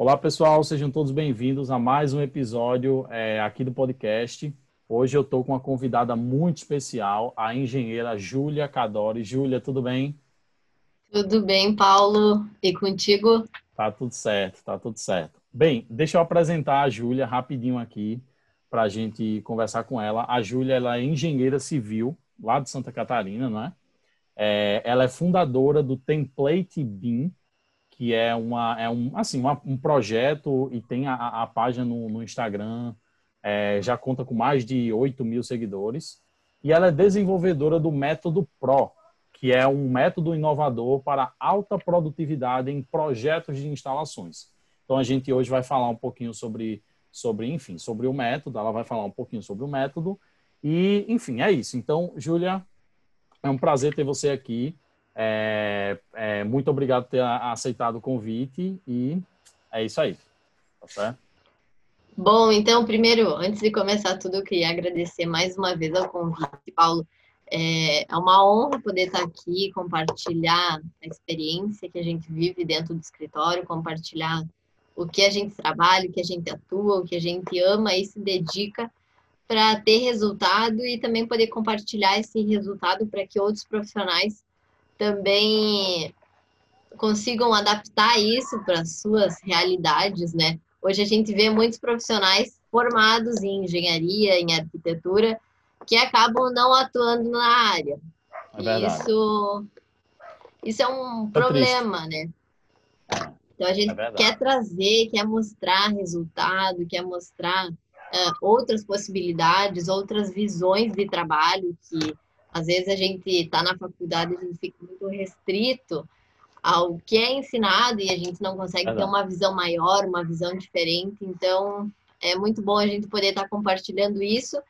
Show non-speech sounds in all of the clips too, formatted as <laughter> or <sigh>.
Olá, pessoal, sejam todos bem-vindos a mais um episódio é, aqui do podcast. Hoje eu estou com uma convidada muito especial, a engenheira Júlia Cadori. Júlia, tudo bem? Tudo bem, Paulo. E contigo? Tá tudo certo, tá tudo certo. Bem, deixa eu apresentar a Júlia rapidinho aqui para a gente conversar com ela. A Júlia ela é engenheira civil lá de Santa Catarina, né? É, ela é fundadora do Template BIM, que é, uma, é um, assim, uma, um projeto e tem a, a página no, no Instagram, é, já conta com mais de 8 mil seguidores. E ela é desenvolvedora do Método Pro, que é um método inovador para alta produtividade em projetos de instalações. Então a gente hoje vai falar um pouquinho sobre sobre, enfim, sobre o método. Ela vai falar um pouquinho sobre o método. E, enfim, é isso. Então, Júlia, é um prazer ter você aqui. É, é, muito obrigado por ter aceitado o convite e é isso aí. Tá certo? Bom, então, primeiro, antes de começar tudo, eu queria agradecer mais uma vez ao convite, Paulo. É, é uma honra poder estar aqui, compartilhar a experiência que a gente vive dentro do escritório, compartilhar o que a gente trabalha, o que a gente atua, o que a gente ama e se dedica para ter resultado e também poder compartilhar esse resultado para que outros profissionais também consigam adaptar isso para suas realidades, né? Hoje a gente vê muitos profissionais formados em engenharia, em arquitetura, que acabam não atuando na área. É isso, isso é um é problema, triste. né? Então a gente é quer trazer, quer mostrar resultado, quer mostrar uh, outras possibilidades, outras visões de trabalho que às vezes a gente está na faculdade e fica muito restrito ao que é ensinado e a gente não consegue ter uma visão maior, uma visão diferente. Então é muito bom a gente poder estar tá compartilhando isso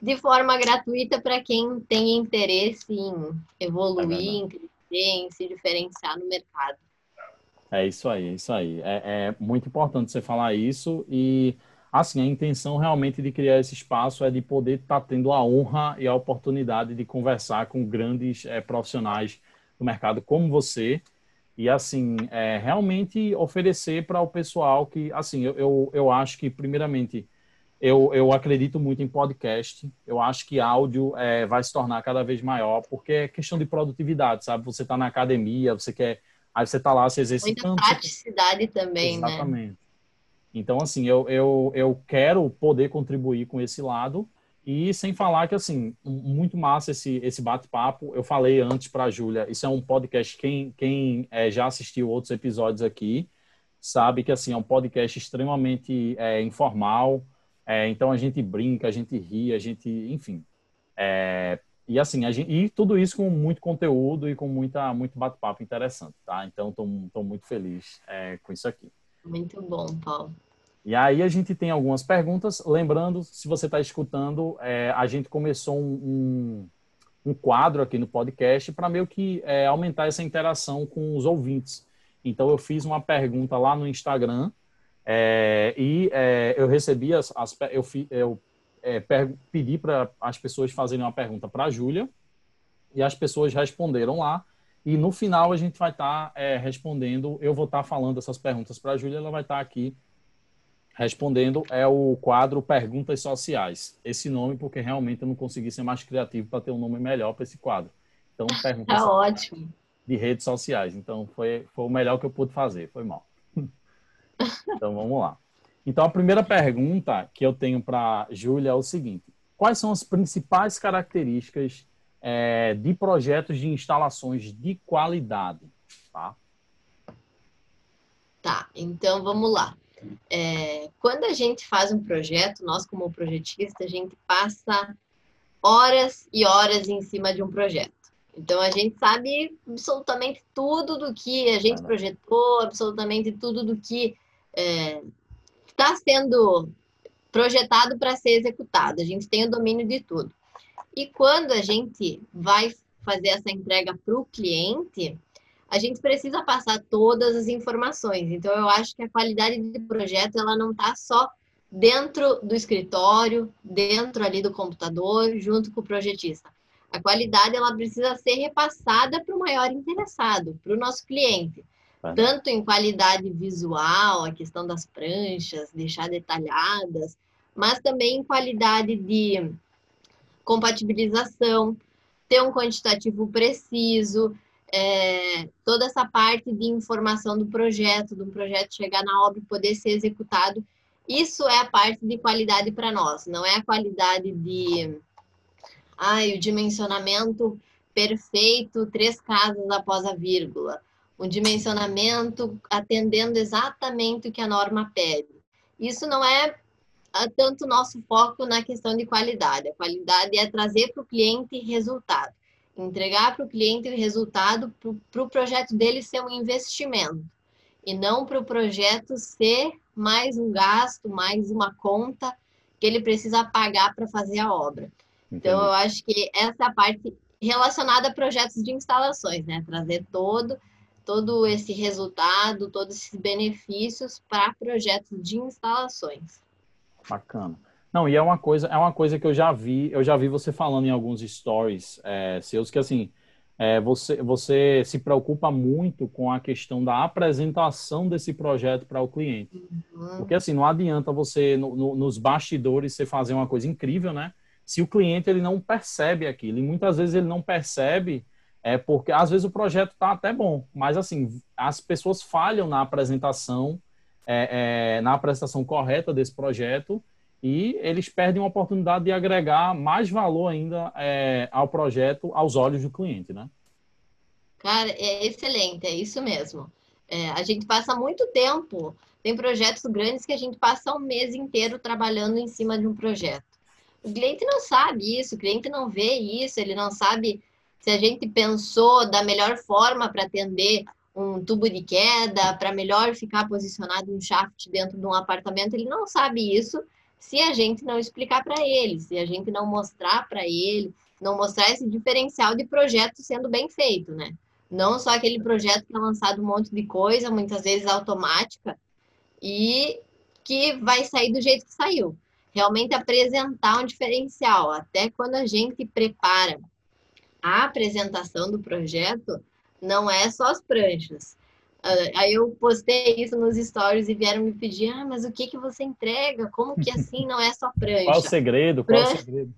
de forma gratuita para quem tem interesse em evoluir, em crescer, em se diferenciar no mercado. É isso aí, é isso aí. É, é, muito importante você falar isso e, assim, a intenção realmente de criar esse espaço é de poder estar tá tendo a honra e a oportunidade de conversar com grandes é, profissionais do mercado como você e, assim, é, realmente oferecer para o pessoal que, assim, eu, eu, eu acho que, primeiramente, eu, eu acredito muito em podcast. Eu acho que áudio é, vai se tornar cada vez maior, porque é questão de produtividade, sabe? Você está na academia, você quer Aí você está lá se exercitando. Muita praticidade também, Exatamente. né? Exatamente. Então, assim, eu, eu, eu quero poder contribuir com esse lado e sem falar que, assim, muito massa esse, esse bate-papo. Eu falei antes para a Júlia, isso é um podcast, quem, quem é, já assistiu outros episódios aqui, sabe que, assim, é um podcast extremamente é, informal. É, então, a gente brinca, a gente ri, a gente, enfim. É, e assim, gente, e tudo isso com muito conteúdo e com muita, muito bate-papo interessante, tá? Então, estou muito feliz é, com isso aqui. Muito bom, Paulo. E aí a gente tem algumas perguntas. Lembrando, se você está escutando, é, a gente começou um, um, um, quadro aqui no podcast para meio que é, aumentar essa interação com os ouvintes. Então, eu fiz uma pergunta lá no Instagram é, e é, eu recebi as, as eu, eu é, pedi para as pessoas fazerem uma pergunta para a Júlia e as pessoas responderam lá. E no final a gente vai estar tá, é, respondendo, eu vou estar tá falando essas perguntas para a Júlia, ela vai estar tá aqui respondendo. É o quadro Perguntas Sociais. Esse nome, porque realmente eu não consegui ser mais criativo para ter um nome melhor para esse quadro. Então, <laughs> perguntas tá ótimo. de redes sociais. Então, foi, foi o melhor que eu pude fazer. Foi mal. <laughs> então, vamos lá. Então, a primeira pergunta que eu tenho para Júlia é o seguinte: quais são as principais características é, de projetos de instalações de qualidade? Tá, tá então vamos lá. É, quando a gente faz um projeto, nós como projetista, a gente passa horas e horas em cima de um projeto. Então a gente sabe absolutamente tudo do que a gente projetou, absolutamente tudo do que é, está sendo projetado para ser executado. A gente tem o domínio de tudo. E quando a gente vai fazer essa entrega para o cliente, a gente precisa passar todas as informações. Então, eu acho que a qualidade de projeto ela não está só dentro do escritório, dentro ali do computador, junto com o projetista. A qualidade ela precisa ser repassada para o maior interessado, para o nosso cliente tanto em qualidade visual, a questão das pranchas, deixar detalhadas, mas também em qualidade de compatibilização, ter um quantitativo preciso, é, toda essa parte de informação do projeto, do projeto chegar na obra e poder ser executado. Isso é a parte de qualidade para nós, não é a qualidade de ai, o dimensionamento perfeito, três casas após a vírgula, um dimensionamento atendendo exatamente o que a norma pede. Isso não é ah, tanto nosso foco na questão de qualidade. A qualidade é trazer para o cliente resultado entregar para o cliente o resultado para o pro projeto dele ser um investimento e não para o projeto ser mais um gasto, mais uma conta que ele precisa pagar para fazer a obra. Entendi. Então, eu acho que essa é parte relacionada a projetos de instalações, né? Trazer todo, todo esse resultado, todos esses benefícios para projetos de instalações. Bacana. Não, e é uma coisa, é uma coisa que eu já vi, eu já vi você falando em alguns stories é, seus que assim, é, você, você se preocupa muito com a questão da apresentação desse projeto para o cliente. Uhum. Porque assim, não adianta você, no, no, nos bastidores, você fazer uma coisa incrível, né? Se o cliente ele não percebe aquilo, e muitas vezes ele não percebe, é porque às vezes o projeto está até bom, mas assim, as pessoas falham na apresentação, é, é, na apresentação correta desse projeto, e eles perdem uma oportunidade de agregar mais valor ainda é, ao projeto aos olhos do cliente, né? Cara, é excelente, é isso mesmo. É, a gente passa muito tempo, tem projetos grandes que a gente passa um mês inteiro trabalhando em cima de um projeto. O cliente não sabe isso, o cliente não vê isso, ele não sabe se a gente pensou da melhor forma para atender um tubo de queda, para melhor ficar posicionado um shaft dentro de um apartamento, ele não sabe isso se a gente não explicar para ele, se a gente não mostrar para ele, não mostrar esse diferencial de projeto sendo bem feito, né? Não só aquele projeto que é lançado um monte de coisa, muitas vezes automática, e que vai sair do jeito que saiu. Realmente apresentar um diferencial. Até quando a gente prepara a apresentação do projeto, não é só as pranchas. Ah, aí eu postei isso nos stories e vieram me pedir, ah, mas o que que você entrega? Como que assim não é só prancha? Qual o segredo? Qual prancha... o segredo?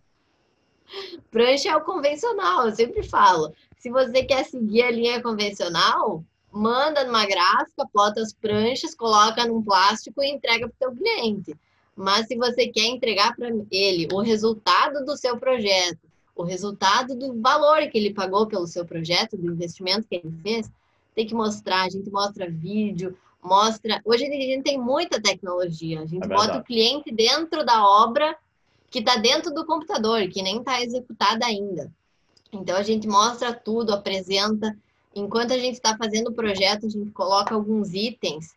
Prancha é o convencional, eu sempre falo. Se você quer seguir a linha convencional, manda numa gráfica, bota as pranchas, coloca num plástico e entrega para o seu cliente. Mas se você quer entregar para ele o resultado do seu projeto, o resultado do valor que ele pagou pelo seu projeto, do investimento que ele fez, tem que mostrar, a gente mostra vídeo, mostra. Hoje a gente tem muita tecnologia, a gente é bota o cliente dentro da obra que está dentro do computador, que nem está executada ainda. Então a gente mostra tudo, apresenta. Enquanto a gente está fazendo o projeto, a gente coloca alguns itens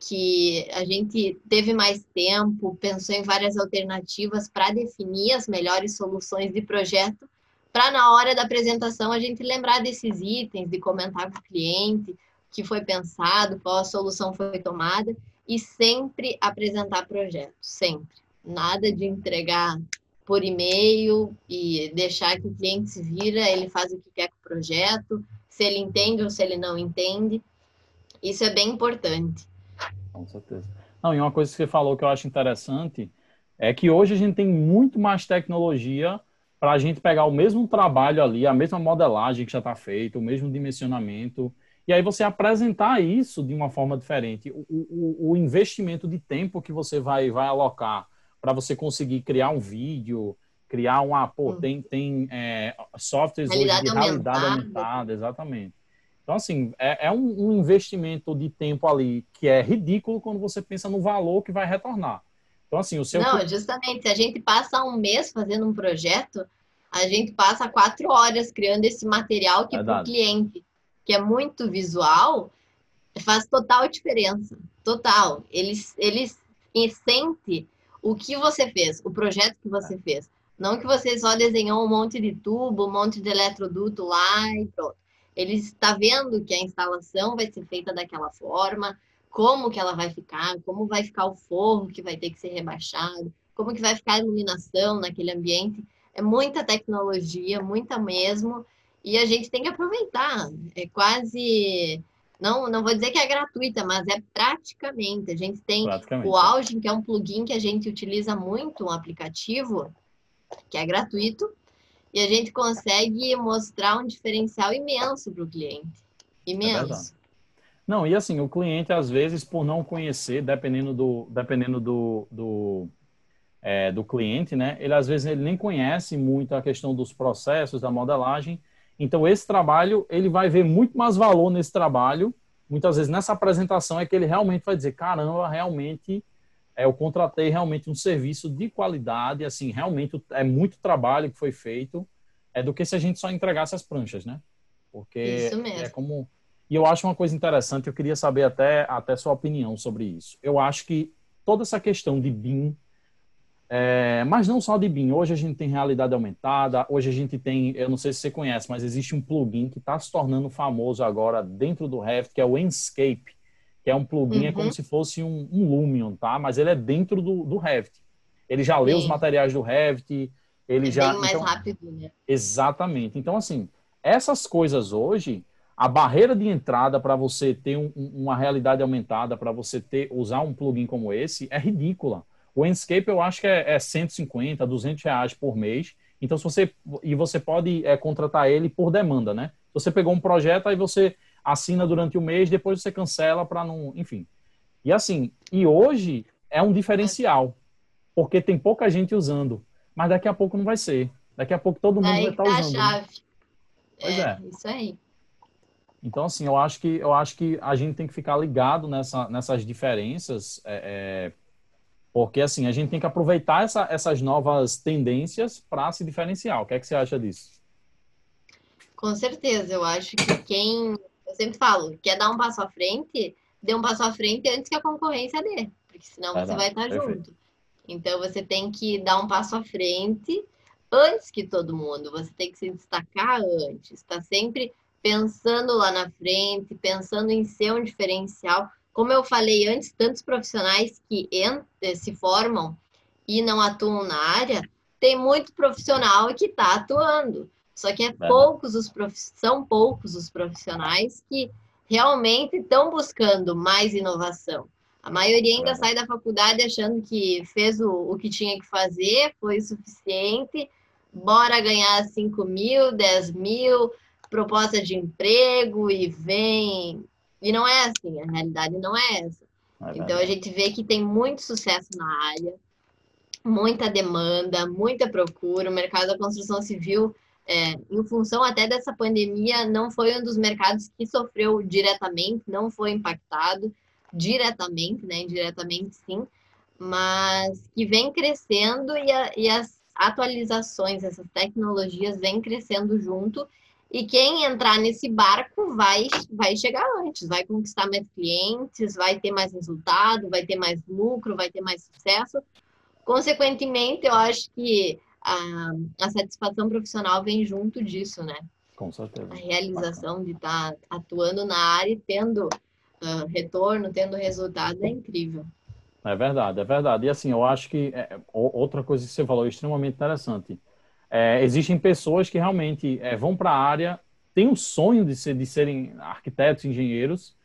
que a gente teve mais tempo, pensou em várias alternativas para definir as melhores soluções de projeto para na hora da apresentação a gente lembrar desses itens, de comentar com o cliente o que foi pensado, qual a solução foi tomada e sempre apresentar projetos, sempre. Nada de entregar por e-mail e deixar que o cliente se vira, ele faz o que quer com o projeto, se ele entende ou se ele não entende. Isso é bem importante. Com certeza. Não, e uma coisa que você falou que eu acho interessante é que hoje a gente tem muito mais tecnologia para a gente pegar o mesmo trabalho ali, a mesma modelagem que já está feita, o mesmo dimensionamento, e aí você apresentar isso de uma forma diferente. O, o, o investimento de tempo que você vai, vai alocar para você conseguir criar um vídeo, criar uma. Pô, hum. tem, tem é, softwares realidade de realidade aumentada. exatamente. Então, assim, é, é um, um investimento de tempo ali que é ridículo quando você pensa no valor que vai retornar. Então, assim, o seu. Não, justamente, se a gente passa um mês fazendo um projeto, a gente passa quatro horas criando esse material que para o cliente, que é muito visual, faz total diferença. Total. Eles, eles sente o que você fez, o projeto que você fez. Não que você só desenhou um monte de tubo, um monte de eletroduto lá e pronto. Ele está vendo que a instalação vai ser feita daquela forma, como que ela vai ficar, como vai ficar o forro que vai ter que ser rebaixado, como que vai ficar a iluminação naquele ambiente. É muita tecnologia, muita mesmo, e a gente tem que aproveitar. É quase não, não vou dizer que é gratuita, mas é praticamente. A gente tem o Algin, que é um plugin que a gente utiliza muito, um aplicativo que é gratuito, e a gente consegue mostrar um diferencial imenso para o cliente. Imenso. É não, e assim, o cliente, às vezes, por não conhecer, dependendo do, dependendo do, do, é, do cliente, né? Ele, às vezes, ele nem conhece muito a questão dos processos, da modelagem. Então, esse trabalho, ele vai ver muito mais valor nesse trabalho. Muitas vezes, nessa apresentação, é que ele realmente vai dizer, caramba, realmente, é, eu contratei realmente um serviço de qualidade, assim, realmente é muito trabalho que foi feito, é do que se a gente só entregasse as pranchas, né? Porque Isso mesmo. é como e eu acho uma coisa interessante, eu queria saber até, até sua opinião sobre isso. Eu acho que toda essa questão de BIM, é, mas não só de BIM, hoje a gente tem realidade aumentada, hoje a gente tem, eu não sei se você conhece, mas existe um plugin que está se tornando famoso agora dentro do Revit, que é o Enscape, que é um plugin, uhum. é como uhum. se fosse um, um, Lumion, tá? Mas ele é dentro do, do Revit. Ele já Sim. lê os materiais do Revit, ele é já... Bem mais então, rápido, né? Exatamente. Então, assim, essas coisas hoje a barreira de entrada para você ter um, uma realidade aumentada, para você ter usar um plugin como esse, é ridícula. O Enscape eu acho que é, é 150, 200 reais por mês. Então, se você e você pode é, contratar ele por demanda, né? Você pegou um projeto aí você assina durante o mês, depois você cancela para não, enfim. E assim, e hoje é um diferencial, porque tem pouca gente usando, mas daqui a pouco não vai ser. Daqui a pouco todo mundo aí vai estar tá usando. Né? Chave. Né? Pois é, é, isso aí. Então, assim, eu acho que, eu acho que a gente tem que ficar ligado nessa, nessas diferenças, é, é, porque, assim, a gente tem que aproveitar essa, essas novas tendências para se diferenciar. O que é que você acha disso? Com certeza. Eu acho que quem, eu sempre falo, quer dar um passo à frente, dê um passo à frente antes que a concorrência dê, porque senão você vai estar Perfeito. junto. Então, você tem que dar um passo à frente antes que todo mundo. Você tem que se destacar antes. Está sempre pensando lá na frente, pensando em ser um diferencial. Como eu falei antes, tantos profissionais que eh, se formam e não atuam na área, tem muito profissional que está atuando. Só que é, poucos os prof... são poucos os profissionais que realmente estão buscando mais inovação. A maioria ainda sai da faculdade achando que fez o, o que tinha que fazer, foi suficiente, bora ganhar 5 mil, 10 mil, proposta de emprego e vem. E não é assim, a realidade não é essa. É então a gente vê que tem muito sucesso na área, muita demanda, muita procura. O mercado da construção civil, é, em função até dessa pandemia, não foi um dos mercados que sofreu diretamente, não foi impactado diretamente, né? Indiretamente sim, mas que vem crescendo e, a, e as atualizações, essas tecnologias vêm crescendo junto e quem entrar nesse barco vai, vai chegar antes, vai conquistar mais clientes, vai ter mais resultado, vai ter mais lucro, vai ter mais sucesso. Consequentemente, eu acho que a, a satisfação profissional vem junto disso, né? Com certeza. A realização Bacana. de estar tá atuando na área e tendo uh, retorno, tendo resultado é incrível. É verdade, é verdade. E assim, eu acho que é, outra coisa que você falou é extremamente interessante é, existem pessoas que realmente é, vão para a área, têm o sonho de, ser, de serem arquitetos, engenheiros,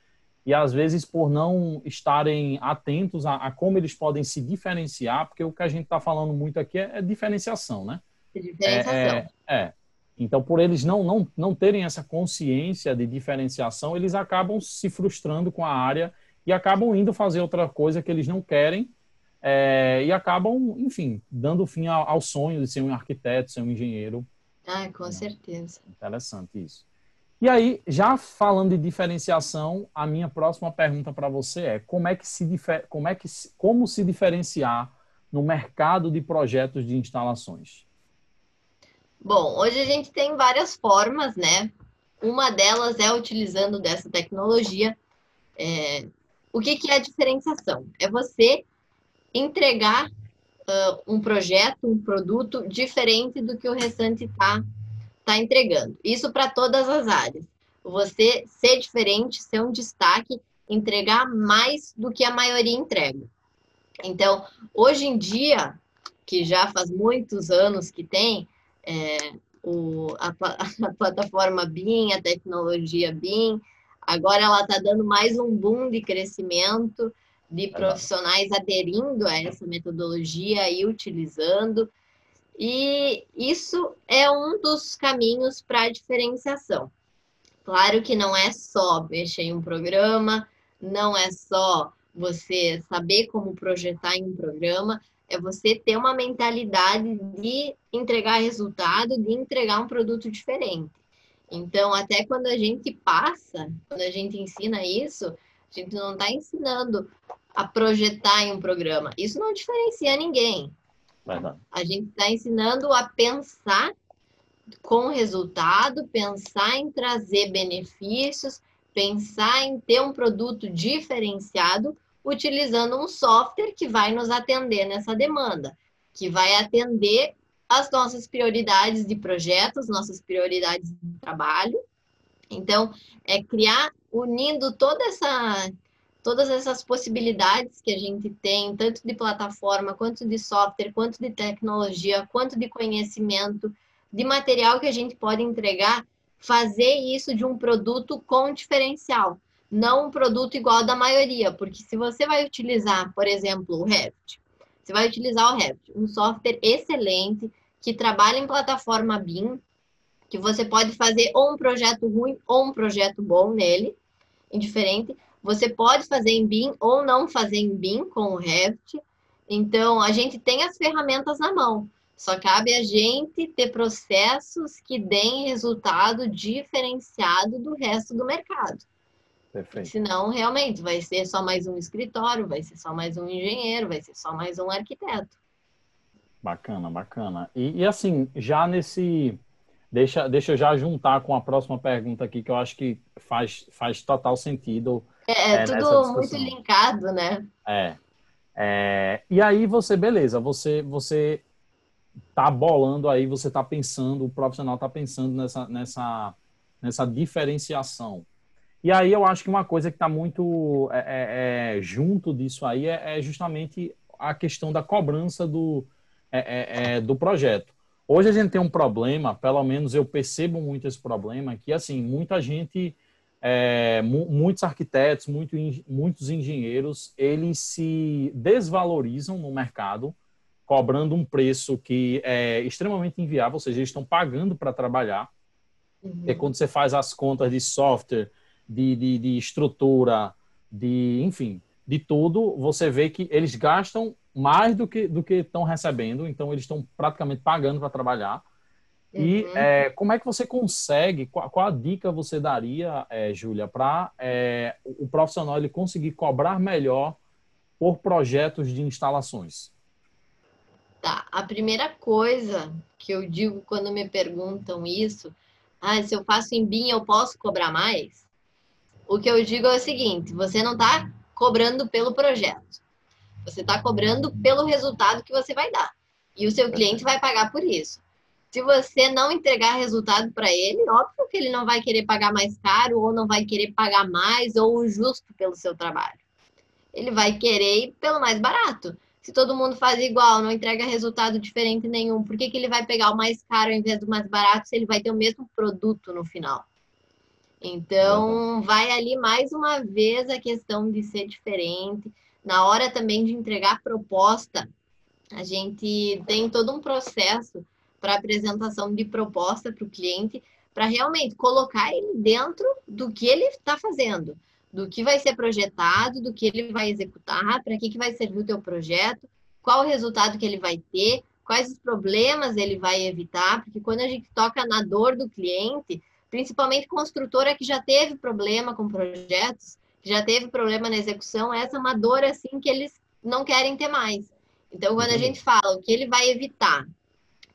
e às vezes por não estarem atentos a, a como eles podem se diferenciar, porque o que a gente está falando muito aqui é, é diferenciação, né? Diferenciação. É, é, é, Então, por eles não, não, não terem essa consciência de diferenciação, eles acabam se frustrando com a área e acabam indo fazer outra coisa que eles não querem é, e acabam, enfim, dando fim ao, ao, sonho de ser um arquiteto, ser um engenheiro. Ah, com certeza. Interessante isso. E aí, já falando de diferenciação, a minha próxima pergunta para você é como é que se como é que como se diferenciar no mercado de projetos de instalações? Bom, hoje a gente tem várias formas, né? Uma delas é utilizando dessa tecnologia. É, o que, que é a diferenciação? É você entregar uh, um projeto, um produto diferente do que o restante está tá entregando. Isso para todas as áreas. Você ser diferente, ser um destaque, entregar mais do que a maioria entrega. Então, hoje em dia, que já faz muitos anos que tem, é, o, a, <laughs> a, plataforma BIM, a tecnologia BIM, Agora ela está dando mais um boom de crescimento, de profissionais aderindo a essa metodologia e utilizando. E isso é um dos caminhos para a diferenciação. Claro que não é só mexer em um programa, não é só você saber como projetar em um programa, é você ter uma mentalidade de entregar resultado, de entregar um produto diferente. Então, até quando a gente passa, quando a gente ensina isso, a gente não está ensinando a projetar em um programa. Isso não diferencia ninguém. A gente está ensinando a pensar com resultado, pensar em trazer benefícios, pensar em ter um produto diferenciado utilizando um software que vai nos atender nessa demanda, que vai atender as nossas prioridades de projetos, nossas prioridades de trabalho. Então, é criar, unindo toda essa, todas essas possibilidades que a gente tem, tanto de plataforma, quanto de software, quanto de tecnologia, quanto de conhecimento, de material que a gente pode entregar, fazer isso de um produto com diferencial não um produto igual da maioria, porque se você vai utilizar, por exemplo, o Revit, você vai utilizar o Revit, um software excelente que trabalha em plataforma BIM, que você pode fazer ou um projeto ruim ou um projeto bom nele, indiferente. Você pode fazer em BIM ou não fazer em BIM com o Revit. Então, a gente tem as ferramentas na mão. Só cabe a gente ter processos que deem resultado diferenciado do resto do mercado. Perfeito. Senão, realmente, vai ser só mais um escritório, vai ser só mais um engenheiro, vai ser só mais um arquiteto. Bacana, bacana. E, e assim, já nesse. Deixa, deixa eu já juntar com a próxima pergunta aqui, que eu acho que faz, faz total sentido. É, é tudo muito linkado, né? É. é. E aí você, beleza, você, você tá bolando aí, você tá pensando, o profissional tá pensando nessa, nessa, nessa diferenciação. E aí eu acho que uma coisa que está muito é, é, é, junto disso aí é, é, justamente a questão da cobrança do, é, é, do projeto. Hoje a gente tem um problema, pelo menos eu percebo muito esse problema, que assim, muita gente, muitos arquitetos, muito, muitos engenheiros, eles se desvalorizam no mercado, cobrando um preço que é extremamente inviável, ou seja, eles estão pagando para trabalhar. Uhum. É quando você faz as contas de software, de, de, de estrutura, de enfim, de tudo, você vê que eles gastam mais do que do que estão recebendo, então eles estão praticamente pagando para trabalhar. Uhum. E é, como é que você consegue, qual, qual a dica você daria, é, Júlia, para é, o profissional ele conseguir cobrar melhor por projetos de instalações? Tá, a primeira coisa que eu digo quando me perguntam isso, ah, se eu faço em BIM eu posso cobrar mais? O que eu digo é o seguinte: você não está cobrando pelo projeto, você está cobrando pelo resultado que você vai dar. E o seu cliente vai pagar por isso. Se você não entregar resultado para ele, óbvio que ele não vai querer pagar mais caro, ou não vai querer pagar mais, ou o justo pelo seu trabalho. Ele vai querer ir pelo mais barato. Se todo mundo faz igual, não entrega resultado diferente nenhum, por que, que ele vai pegar o mais caro ao invés do mais barato se ele vai ter o mesmo produto no final? Então, vai ali mais uma vez a questão de ser diferente. Na hora também de entregar proposta, a gente tem todo um processo para apresentação de proposta para o cliente, para realmente colocar ele dentro do que ele está fazendo, do que vai ser projetado, do que ele vai executar, para que, que vai servir o teu projeto, qual o resultado que ele vai ter, quais os problemas ele vai evitar, porque quando a gente toca na dor do cliente, principalmente construtora que já teve problema com projetos, que já teve problema na execução, essa é uma dor assim que eles não querem ter mais. Então, quando a uhum. gente fala o que ele vai evitar,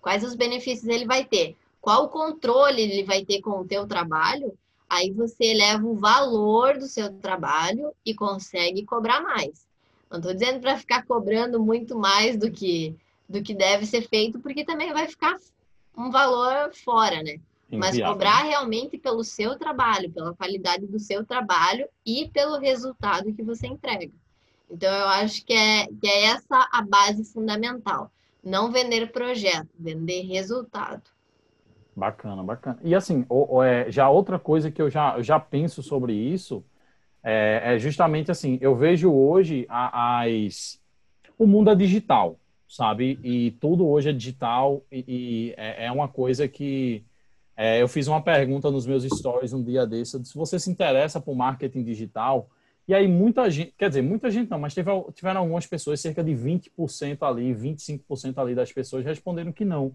quais os benefícios ele vai ter, qual o controle ele vai ter com o teu trabalho, aí você eleva o valor do seu trabalho e consegue cobrar mais. Não estou dizendo para ficar cobrando muito mais do que do que deve ser feito, porque também vai ficar um valor fora, né? mas cobrar realmente pelo seu trabalho, pela qualidade do seu trabalho e pelo resultado que você entrega. Então, eu acho que é, que é essa a base fundamental. Não vender projeto, vender resultado. Bacana, bacana. E assim, é, já outra coisa que eu já, eu já penso sobre isso é, é justamente assim, eu vejo hoje as, o mundo é digital, sabe? E tudo hoje é digital e, é, é, uma coisa que é, eu fiz uma pergunta nos meus stories um dia desse, se você se interessa por marketing digital, e aí muita gente, quer dizer, muita gente não, mas teve, tiveram algumas pessoas, cerca de 20% ali, 25% ali das pessoas responderam que não.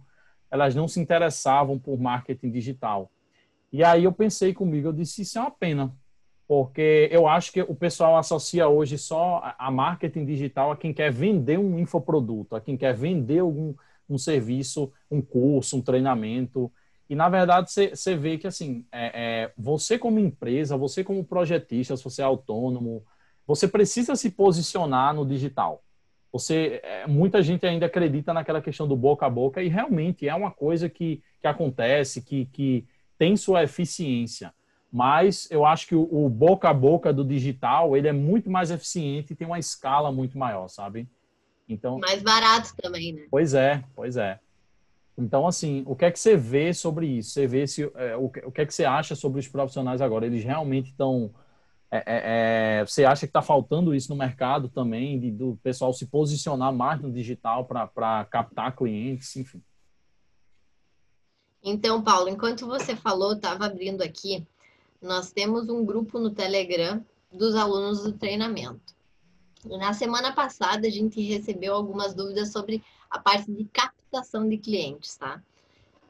Elas não se interessavam por marketing digital. E aí eu pensei comigo, eu disse, isso é uma pena, porque eu acho que o pessoal associa hoje só a marketing digital a quem quer vender um infoproduto, a quem quer vender algum um serviço, um curso, um treinamento. E, na verdade, você vê que, assim, é, é, você como empresa, você como projetista, se você é autônomo, você precisa se posicionar no digital. Você, é, muita gente ainda acredita naquela questão do boca a boca e realmente é uma coisa que, que acontece, que, que tem sua eficiência. Mas eu acho que o, o boca a boca do digital, ele é muito mais eficiente e tem uma escala muito maior, sabe? Então, mais barato também, né? Pois é, pois é. Então, assim, o que é que você vê sobre isso? Você vê se é, o, que, o que é que você acha sobre os profissionais agora? Eles realmente estão. É, é, é, você acha que está faltando isso no mercado também, de, do pessoal se posicionar mais no digital para captar clientes, enfim? Então, Paulo, enquanto você falou, estava abrindo aqui, nós temos um grupo no Telegram dos alunos do treinamento. E na semana passada, a gente recebeu algumas dúvidas sobre a parte de captação de clientes, tá?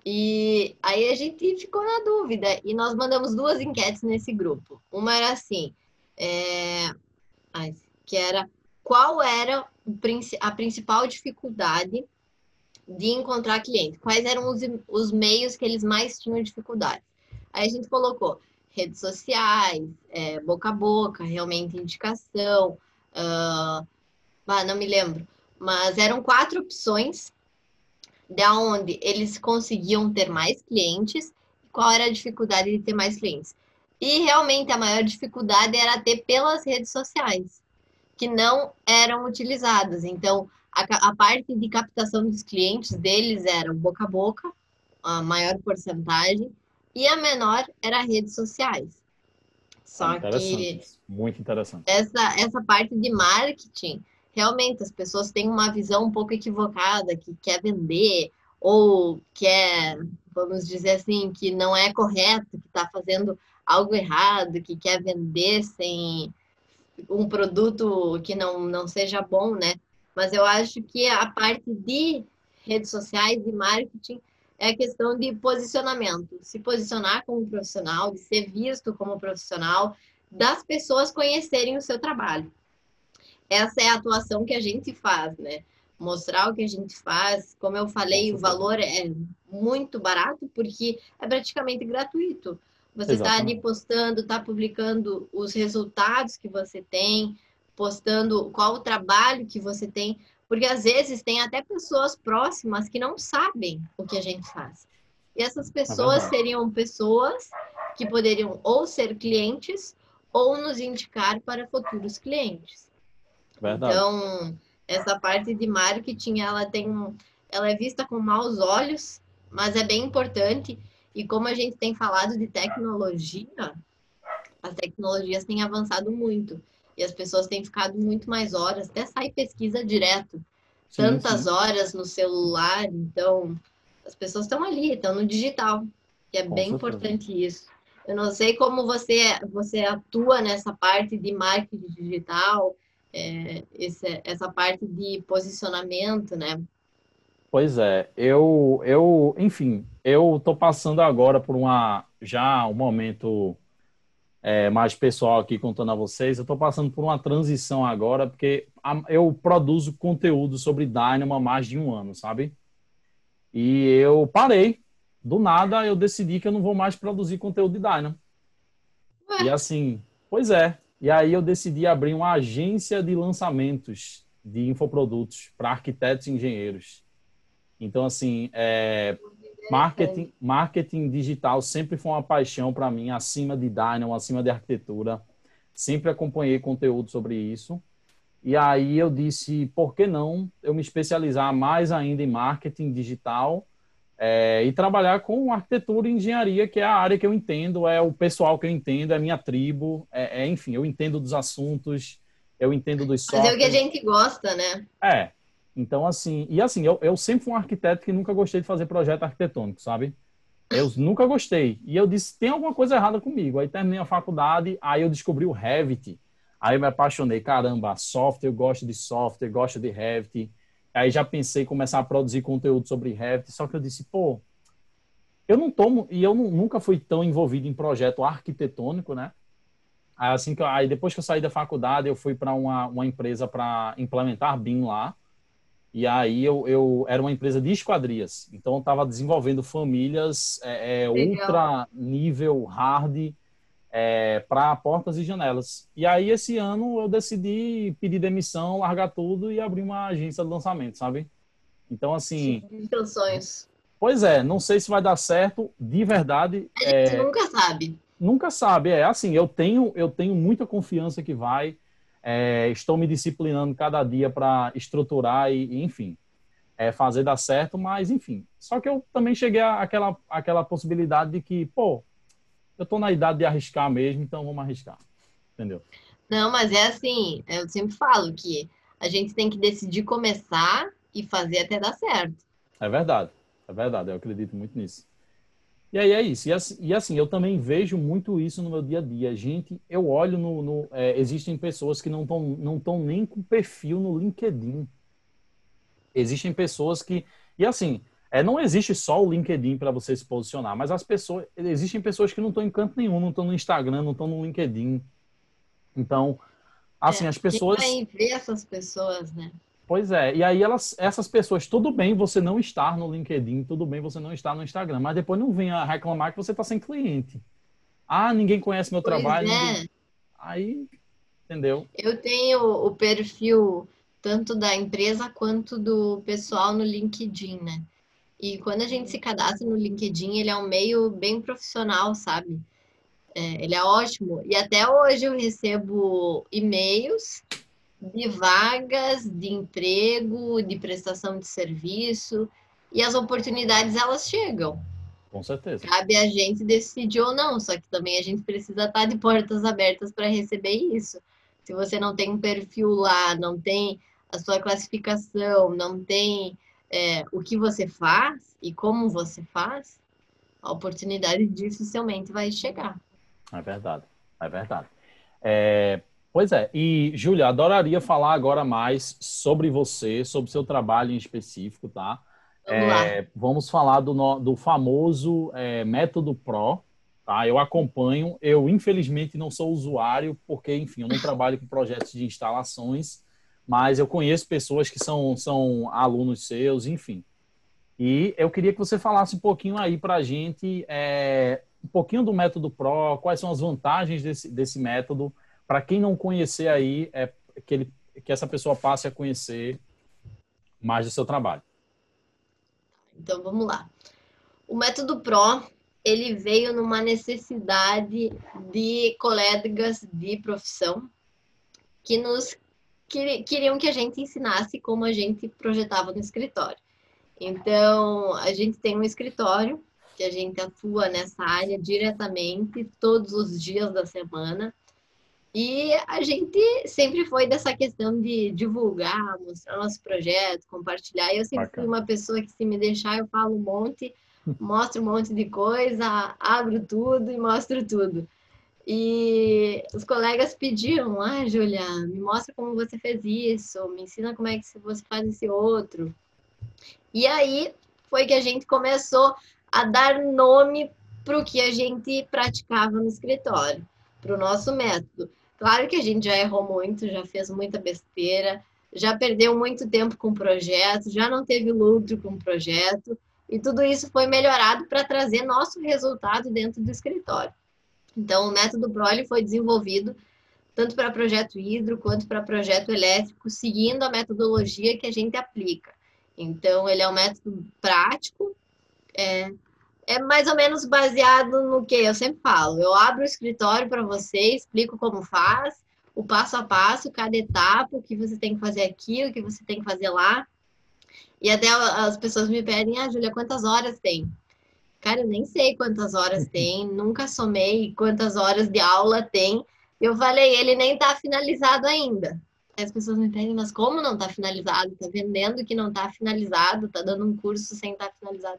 E aí a gente ficou na dúvida e nós mandamos duas enquetes nesse grupo. Uma era assim, é... que era qual era a principal dificuldade de encontrar cliente? Quais eram os, os meios que eles mais tinham dificuldade? Aí a gente colocou redes sociais, é, boca a boca, realmente indicação, uh, ah, não me lembro, mas eram quatro opções de onde eles conseguiam ter mais clientes e qual era a dificuldade de ter mais clientes. E realmente a maior dificuldade era ter pelas redes sociais, que não eram utilizadas. Então, a, a parte de captação dos clientes deles era boca a boca, a maior porcentagem, e a menor era redes sociais. Só que muito interessante. Essa essa parte de marketing realmente as pessoas têm uma visão um pouco equivocada, que quer vender, ou quer, vamos dizer assim, que não é correto, que está fazendo algo errado, que quer vender sem um produto que não, não seja bom, né? Mas eu acho que a parte de redes sociais e marketing é a questão de posicionamento, se posicionar como profissional, de ser visto como profissional, das pessoas conhecerem o seu trabalho essa é a atuação que a gente faz, né? Mostrar o que a gente faz. Como eu falei, o valor é muito barato porque é praticamente gratuito. Você está ali postando, está publicando os resultados que você tem, postando qual o trabalho que você tem, porque às vezes tem até pessoas próximas que não sabem o que a gente faz. E essas pessoas é seriam pessoas que poderiam ou ser clientes ou nos indicar para futuros clientes. Verdade. Então, essa parte de marketing, ela tem ela é vista com maus olhos, mas é bem importante. E como a gente tem falado de tecnologia, as tecnologias têm avançado muito. E as pessoas têm ficado muito mais horas, até sai pesquisa direto. Sim, Tantas sim. horas no celular, então as pessoas estão ali, estão no digital, que é com bem certeza. importante isso. Eu não sei como você, você atua nessa parte de marketing digital, é, esse, essa parte de posicionamento, né? Pois é, eu, eu, enfim, eu estou passando agora por uma já um momento é, mais pessoal aqui contando a vocês. Eu estou passando por uma transição agora porque eu produzo conteúdo sobre Dynamo há mais de um ano, sabe? E eu parei. Do nada eu decidi que eu não vou mais produzir conteúdo de Dynamo. E assim, pois é, e aí eu decidi abrir uma agência de lançamentos de infoprodutos para arquitetos e engenheiros. Então, assim, é, marketing, marketing digital sempre foi uma paixão para mim, acima de Dynamo, acima de arquitetura. Sempre acompanhei conteúdo sobre isso. E aí eu disse, por que não eu me especializar mais ainda em marketing digital é, e trabalhar com arquitetura e engenharia, que é a área que eu entendo, é o pessoal que eu entendo, é a minha tribo, é, é enfim, eu entendo dos assuntos, eu entendo dos softwares. Fazer o que a gente gosta, né? É. Então, assim, e assim, eu, eu sempre fui um arquiteto que nunca gostei de fazer projeto arquitetônico, sabe? Eu nunca gostei. E eu disse, tem alguma coisa errada comigo. Aí terminei a faculdade, aí eu descobri o Revit. Aí eu me apaixonei, caramba, software, eu gosto de software, gosto de Revit. Aí já pensei em começar a produzir conteúdo sobre Revit, só que eu disse, pô, eu não tomo, e eu não, nunca fui tão envolvido em projeto arquitetônico, né? Aí, assim que, aí depois que eu saí da faculdade, eu fui para uma, uma empresa para implementar BIM lá. E aí eu, eu era uma empresa de esquadrias. Então eu estava desenvolvendo famílias é, é, ultra nível hard é, para portas e janelas. E aí, esse ano, eu decidi pedir demissão, largar tudo e abrir uma agência de lançamento, sabe? Então, assim. Seus sonhos. Pois é, não sei se vai dar certo, de verdade. A gente é, nunca sabe. Nunca sabe, é assim, eu tenho, eu tenho muita confiança que vai. É, estou me disciplinando cada dia para estruturar e, e enfim, é, fazer dar certo, mas enfim. Só que eu também cheguei àquela, àquela possibilidade de que, pô, eu estou na idade de arriscar mesmo, então vamos arriscar. Entendeu? Não, mas é assim, eu sempre falo que a gente tem que decidir começar e fazer até dar certo. É verdade, é verdade, eu acredito muito nisso. E aí é isso. E assim, e assim, eu também vejo muito isso no meu dia a dia. Gente, eu olho no. no é, existem pessoas que não estão não tão nem com perfil no LinkedIn. Existem pessoas que. E assim, é, não existe só o LinkedIn para você se posicionar, mas as pessoas, existem pessoas que não estão em canto nenhum, não estão no Instagram, não estão no LinkedIn. Então, assim, é, as pessoas. Quem vai ver essas pessoas, né? Pois é, e aí elas, essas pessoas, tudo bem você não estar no LinkedIn, tudo bem você não estar no Instagram, mas depois não venha reclamar que você está sem cliente. Ah, ninguém conhece meu pois trabalho. É. Ninguém... Aí, entendeu? Eu tenho o perfil tanto da empresa quanto do pessoal no LinkedIn, né? E quando a gente se cadastra no LinkedIn, ele é um meio bem profissional, sabe? É, ele é ótimo. E até hoje eu recebo e-mails de vagas de emprego, de prestação de serviço, e as oportunidades elas chegam. Com certeza. Cabe a gente decidir ou não, só que também a gente precisa estar de portas abertas para receber isso. Se você não tem um perfil lá, não tem a sua classificação, não tem é, o que você faz e como você faz, a oportunidade dificilmente vai chegar. É verdade, é verdade. É, pois é, e Júlia, adoraria falar agora mais sobre você, sobre seu trabalho em específico, tá? Vamos, é, vamos falar do, do famoso é, método PRO, tá? Eu acompanho, eu infelizmente não sou usuário, porque, enfim, eu não trabalho com projetos de instalações, mas eu conheço pessoas que são, são alunos seus, enfim. E eu queria que você falasse um pouquinho aí para a gente, é, um pouquinho do método PRO, quais são as vantagens desse, desse método, para quem não conhecer aí, é, que, ele, que essa pessoa passe a conhecer mais do seu trabalho. Então, vamos lá. O método PRO, ele veio numa necessidade de colegas de profissão que nos queriam que a gente ensinasse como a gente projetava no escritório. Então, a gente tem um escritório que a gente atua nessa área diretamente todos os dias da semana. E a gente sempre foi dessa questão de divulgar, mostrar nosso projeto, compartilhar. Eu sempre Bacana. fui uma pessoa que, se me deixar, eu falo um monte, mostro um monte de coisa, abro tudo e mostro tudo. E os colegas pediam, ah, Julia, me mostra como você fez isso, me ensina como é que você faz esse outro. E aí foi que a gente começou a dar nome para o que a gente praticava no escritório, para o nosso método. Claro que a gente já errou muito, já fez muita besteira, já perdeu muito tempo com o projeto, já não teve lucro com o projeto, e tudo isso foi melhorado para trazer nosso resultado dentro do escritório. Então, o método PRO foi desenvolvido tanto para projeto hidro quanto para projeto elétrico, seguindo a metodologia que a gente aplica. Então, ele é um método prático, é, é mais ou menos baseado no que eu sempre falo. Eu abro o escritório para você, explico como faz, o passo a passo, cada etapa, o que você tem que fazer aqui, o que você tem que fazer lá. E até as pessoas me pedem, ah, Júlia, quantas horas tem? Cara, eu nem sei quantas horas <laughs> tem, nunca somei quantas horas de aula tem. Eu falei, ele nem está finalizado ainda. As pessoas me pedem, mas como não está finalizado? Está vendendo que não está finalizado, está dando um curso sem estar tá finalizado.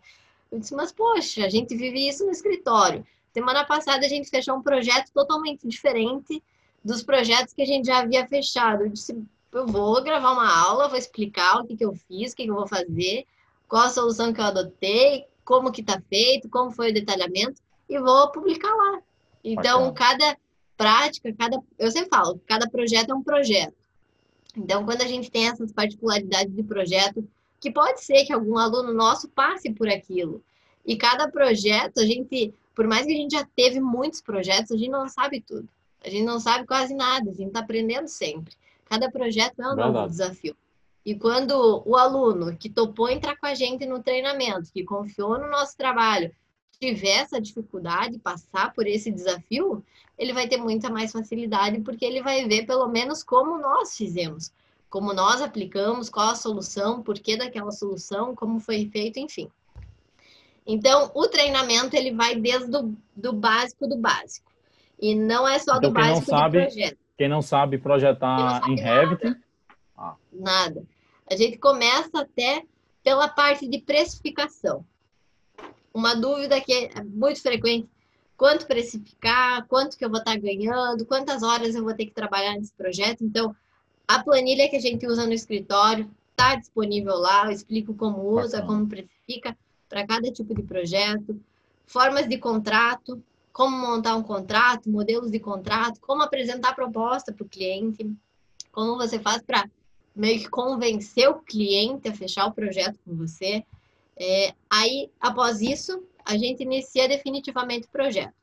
Eu disse, mas poxa, a gente vive isso no escritório. Semana passada a gente fechou um projeto totalmente diferente dos projetos que a gente já havia fechado. Eu disse, eu vou gravar uma aula, vou explicar o que, que eu fiz, o que, que eu vou fazer, qual a solução que eu adotei, como que está feito, como foi o detalhamento, e vou publicar lá. Então, Bacana. cada prática, cada, eu sempre falo, cada projeto é um projeto. Então, quando a gente tem essas particularidades de projeto, que pode ser que algum aluno nosso passe por aquilo. E cada projeto, a gente, por mais que a gente já teve muitos projetos, a gente não sabe tudo. A gente não sabe quase nada, a gente está aprendendo sempre. Cada projeto é um Verdade. novo desafio. E quando o aluno que topou entrar com a gente no treinamento, que confiou no nosso trabalho, tiver essa dificuldade, passar por esse desafio, ele vai ter muita mais facilidade, porque ele vai ver pelo menos como nós fizemos, como nós aplicamos, qual a solução, por que daquela solução, como foi feito, enfim. Então, o treinamento ele vai desde o do básico do básico. E não é só então, do básico sabe, do projeto. Quem não sabe projetar não sabe em Revit... Nada. Ah. nada. A gente começa até pela parte de precificação uma dúvida que é muito frequente. Quanto precificar, quanto que eu vou estar ganhando, quantas horas eu vou ter que trabalhar nesse projeto. Então, a planilha que a gente usa no escritório está disponível lá, eu explico como usa, como precifica para cada tipo de projeto, formas de contrato, como montar um contrato, modelos de contrato, como apresentar proposta para o cliente, como você faz para meio que convencer o cliente a fechar o projeto com você. É, aí, após isso, a gente inicia definitivamente o projeto.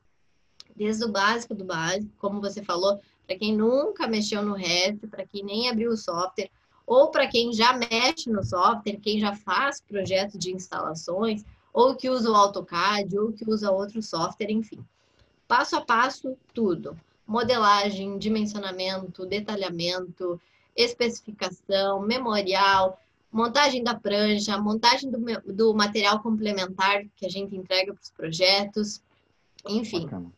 Desde o básico do básico, como você falou, para quem nunca mexeu no Revit, para quem nem abriu o software, ou para quem já mexe no software, quem já faz projeto de instalações, ou que usa o AutoCAD, ou que usa outro software, enfim. Passo a passo, tudo. Modelagem, dimensionamento, detalhamento, especificação, memorial, montagem da prancha, montagem do, do material complementar que a gente entrega para os projetos, enfim. Bacana.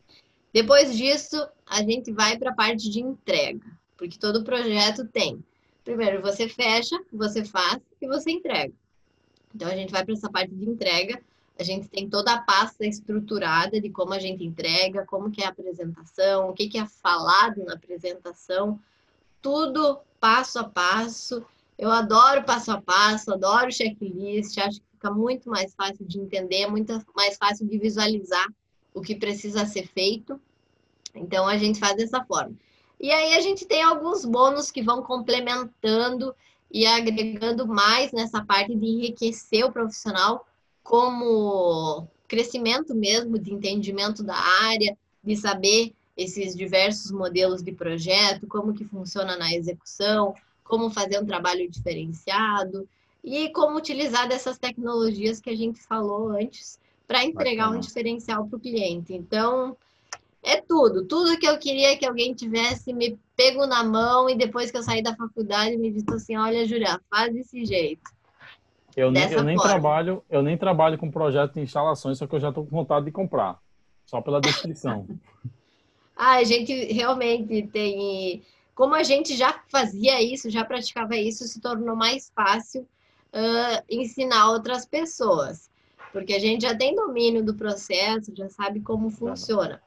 Depois disso, a gente vai para a parte de entrega, porque todo projeto tem. Primeiro, você fecha, você faz e você entrega. Então, a gente vai para essa parte de entrega. A gente tem toda a pasta estruturada de como a gente entrega, como que é a apresentação, o que, que é falado na apresentação, tudo passo a passo eu adoro passo a passo, adoro checklist, acho que fica muito mais fácil de entender, muito mais fácil de visualizar o que precisa ser feito. Então a gente faz dessa forma. E aí a gente tem alguns bônus que vão complementando e agregando mais nessa parte de enriquecer o profissional, como crescimento mesmo, de entendimento da área, de saber esses diversos modelos de projeto, como que funciona na execução, como fazer um trabalho diferenciado e como utilizar dessas tecnologias que a gente falou antes para entregar Bacana. um diferencial para o cliente. Então, é tudo. Tudo que eu queria que alguém tivesse me pego na mão e depois que eu saí da faculdade me disse assim, olha, Julia, faz desse jeito. Eu nem, eu nem trabalho, eu nem trabalho com projeto de instalações, só que eu já estou com vontade de comprar, só pela descrição. <laughs> ah, a gente realmente tem como a gente já fazia isso, já praticava isso, se tornou mais fácil uh, ensinar outras pessoas, porque a gente já tem domínio do processo, já sabe como funciona,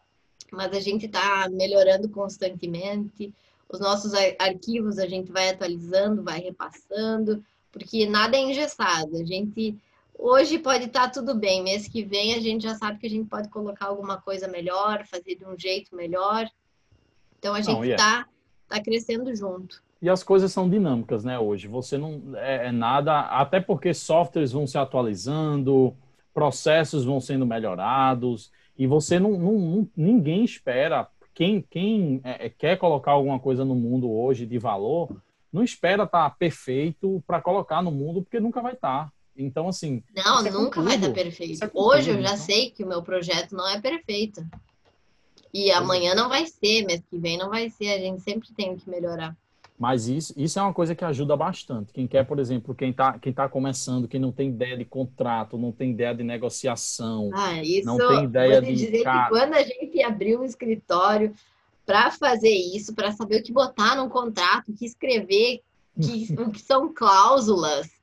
mas a gente está melhorando constantemente. Os nossos arquivos a gente vai atualizando, vai repassando, porque nada é engessado. A gente hoje pode estar tá tudo bem, mês que vem a gente já sabe que a gente pode colocar alguma coisa melhor, fazer de um jeito melhor. Então a gente está está crescendo junto. E as coisas são dinâmicas, né, hoje. Você não é, é, nada, até porque softwares vão se atualizando, processos vão sendo melhorados, e você não, não ninguém espera, quem, quem é, é, quer colocar alguma coisa no mundo hoje de valor, não espera estar tá perfeito para colocar no mundo, porque nunca vai estar. Tá. Então, assim. Não, é nunca vai estar tá perfeito. Hoje eu já então. sei que o meu projeto não é perfeito. E amanhã não vai ser, mês que vem não vai ser, a gente sempre tem que melhorar. Mas isso, isso é uma coisa que ajuda bastante. Quem quer, por exemplo, quem está quem tá começando, quem não tem ideia de contrato, não tem ideia de negociação, ah, isso, não tem ideia de. dizer que quando a gente abriu um escritório para fazer isso, para saber o que botar num contrato, o que escrever, que, <laughs> o que são cláusulas, é,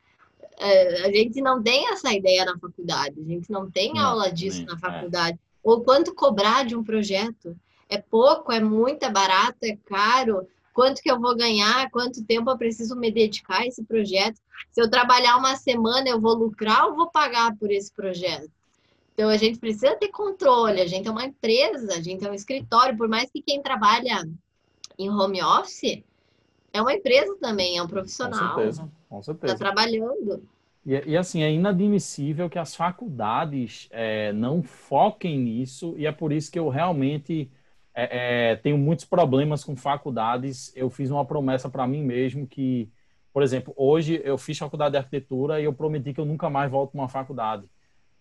a gente não tem essa ideia na faculdade, a gente não tem não, aula disso na é. faculdade. É. Ou quanto cobrar de um projeto? É pouco, é muito, é barato, é caro? Quanto que eu vou ganhar? Quanto tempo eu preciso me dedicar a esse projeto? Se eu trabalhar uma semana, eu vou lucrar ou vou pagar por esse projeto? Então a gente precisa ter controle, a gente é uma empresa, a gente é um escritório, por mais que quem trabalha em home office é uma empresa também, é um profissional. Com certeza, com certeza. Está trabalhando. E, e, assim, é inadmissível que as faculdades é, não foquem nisso, e é por isso que eu realmente é, é, tenho muitos problemas com faculdades. Eu fiz uma promessa para mim mesmo que, por exemplo, hoje eu fiz faculdade de arquitetura e eu prometi que eu nunca mais volto para uma faculdade.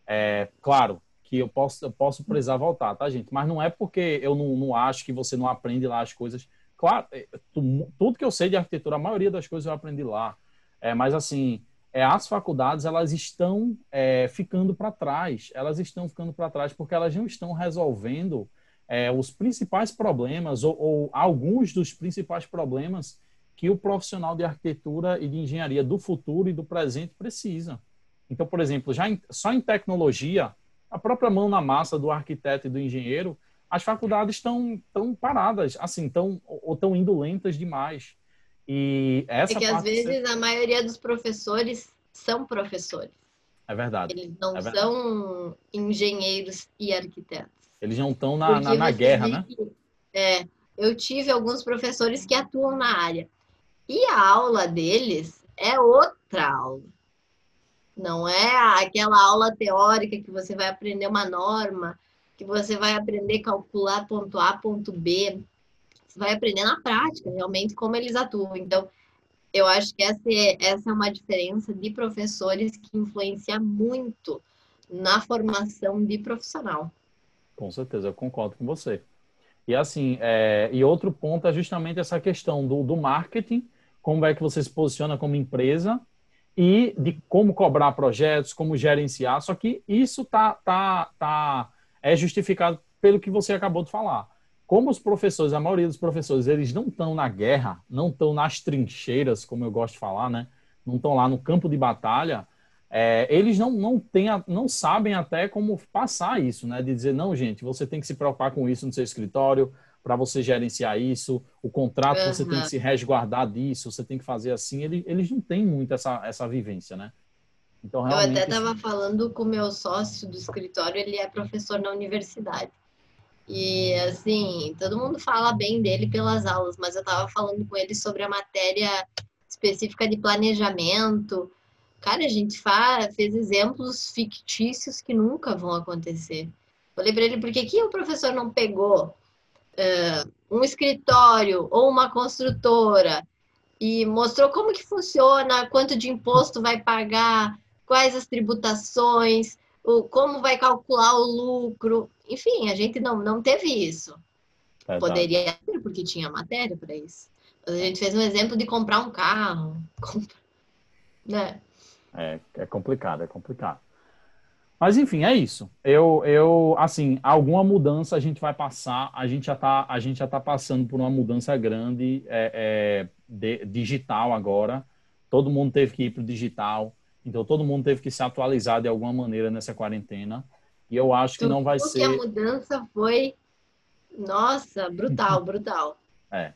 É, claro que eu posso, eu posso precisar voltar, tá, gente? Mas não é porque eu não, não acho que você não aprende lá as coisas. Claro, é, tudo que eu sei de arquitetura, a maioria das coisas eu aprendi lá. É, mas assim, é, as faculdades elas estão é, ficando para trás. Elas estão ficando para trás porque elas não estão resolvendo é, os principais problemas ou, ou, alguns dos principais problemas que o profissional de arquitetura e de engenharia do futuro e do presente precisa. Então, por exemplo, já em, só em tecnologia, a própria mão na massa do arquiteto e do engenheiro, as faculdades estão tão paradas, assim, tão, ou estão indo lentas demais. E essa é que às vezes a maioria dos professores são professores. É verdade. Eles não é verdade. são engenheiros e arquitetos. Eles não estão na, na, na guerra, né? É, eu tive alguns professores que atuam na área. E a aula deles é outra aula. Não é aquela aula teórica que você vai aprender uma norma, que você vai aprender a calcular ponto A, ponto B. Você vai aprender na prática, realmente, como eles atuam. Então, eu acho que essa é, essa é uma diferença de professores que influencia muito na formação de profissional. Com certeza, eu concordo com você. E assim, é, e outro ponto é justamente essa questão do, do marketing, como é que você se posiciona como empresa e de como cobrar projetos, como gerenciar. Só que isso tá, tá, tá, é justificado pelo que você acabou de falar. Como os professores, a maioria dos professores, eles não estão na guerra, não estão nas trincheiras, como eu gosto de falar, né? Não estão lá no campo de batalha é, eles não, não, tem, não sabem até como passar isso, né? De dizer, não, gente, você tem que se preocupar com isso no seu escritório para você gerenciar isso, o contrato uhum. você tem que se resguardar disso, você tem que fazer assim. Eles, eles não têm muito essa, essa vivência, né? Então, Eu até estava falando com o meu sócio do escritório, ele é professor na universidade. E, assim, todo mundo fala bem dele pelas aulas, mas eu estava falando com ele sobre a matéria específica de planejamento, Cara, a gente faz, fez exemplos fictícios que nunca vão acontecer. Falei para ele, por que, que o professor não pegou uh, um escritório ou uma construtora e mostrou como que funciona, quanto de imposto vai pagar, quais as tributações, o, como vai calcular o lucro. Enfim, a gente não, não teve isso. É Poderia ter, porque tinha matéria para isso. A gente fez um exemplo de comprar um carro. <laughs> Né? É, é complicado, é complicado. Mas enfim, é isso. Eu, eu, assim, alguma mudança a gente vai passar. A gente já está, a gente já tá passando por uma mudança grande é, é, de, digital agora. Todo mundo teve que ir para o digital. Então todo mundo teve que se atualizar de alguma maneira nessa quarentena. E eu acho que não vai ser. a mudança foi, nossa, brutal, <laughs> brutal. É.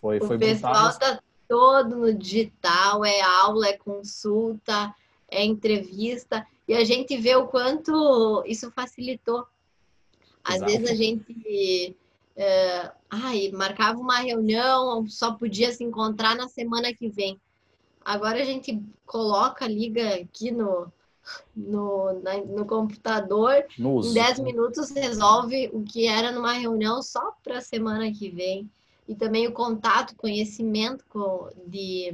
Foi, o foi pessoal está todo no digital, é aula, é consulta, é entrevista, e a gente vê o quanto isso facilitou. Às Exato. vezes a gente é, ai, marcava uma reunião, só podia se encontrar na semana que vem. Agora a gente coloca, liga aqui no, no, na, no computador, em 10 minutos resolve o que era numa reunião só para a semana que vem e também o contato, conhecimento de,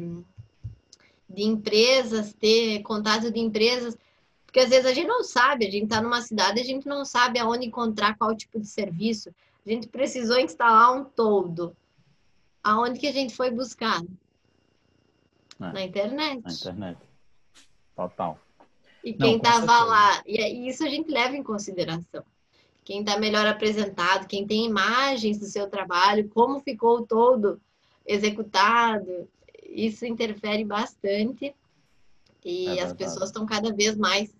de empresas, ter contato de empresas, porque às vezes a gente não sabe, a gente está numa cidade, a gente não sabe aonde encontrar qual tipo de serviço. A gente precisou instalar um todo. aonde que a gente foi buscar? É, Na internet. Na internet. Total. E quem estava certeza. lá, e aí isso a gente leva em consideração. Quem está melhor apresentado, quem tem imagens do seu trabalho, como ficou todo executado, isso interfere bastante. E É as verdade. pessoas estão cada vez mais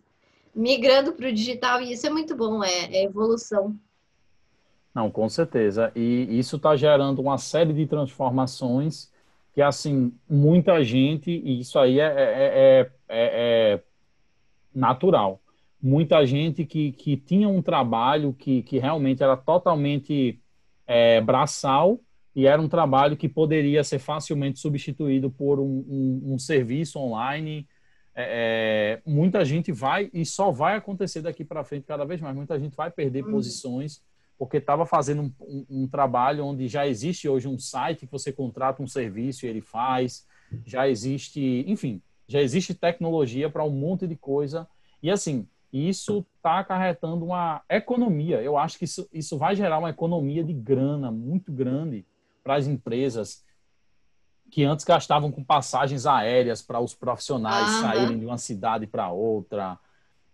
migrando para o digital, e isso é muito bom, é, é evolução. Não, com certeza. E isso está gerando uma série de transformações que, assim, muita gente, e isso aí é, é, é, é- é natural. Muita gente que, que tinha um trabalho que, que realmente era totalmente é, braçal e era um trabalho que poderia ser facilmente substituído por um, um- um serviço online. É, é, muita gente vai, e só vai acontecer daqui para frente cada vez mais, muita gente vai perder Uhum. posições porque estava fazendo um, um- um trabalho onde já existe hoje um site que você contrata um serviço e ele faz, já existe, enfim, já existe tecnologia para um monte de coisa. E assim, isso está acarretando uma economia. Eu acho que isso, isso vai gerar uma economia de grana muito grande para as empresas que antes gastavam com passagens aéreas para os profissionais Aham. saírem de uma cidade para outra.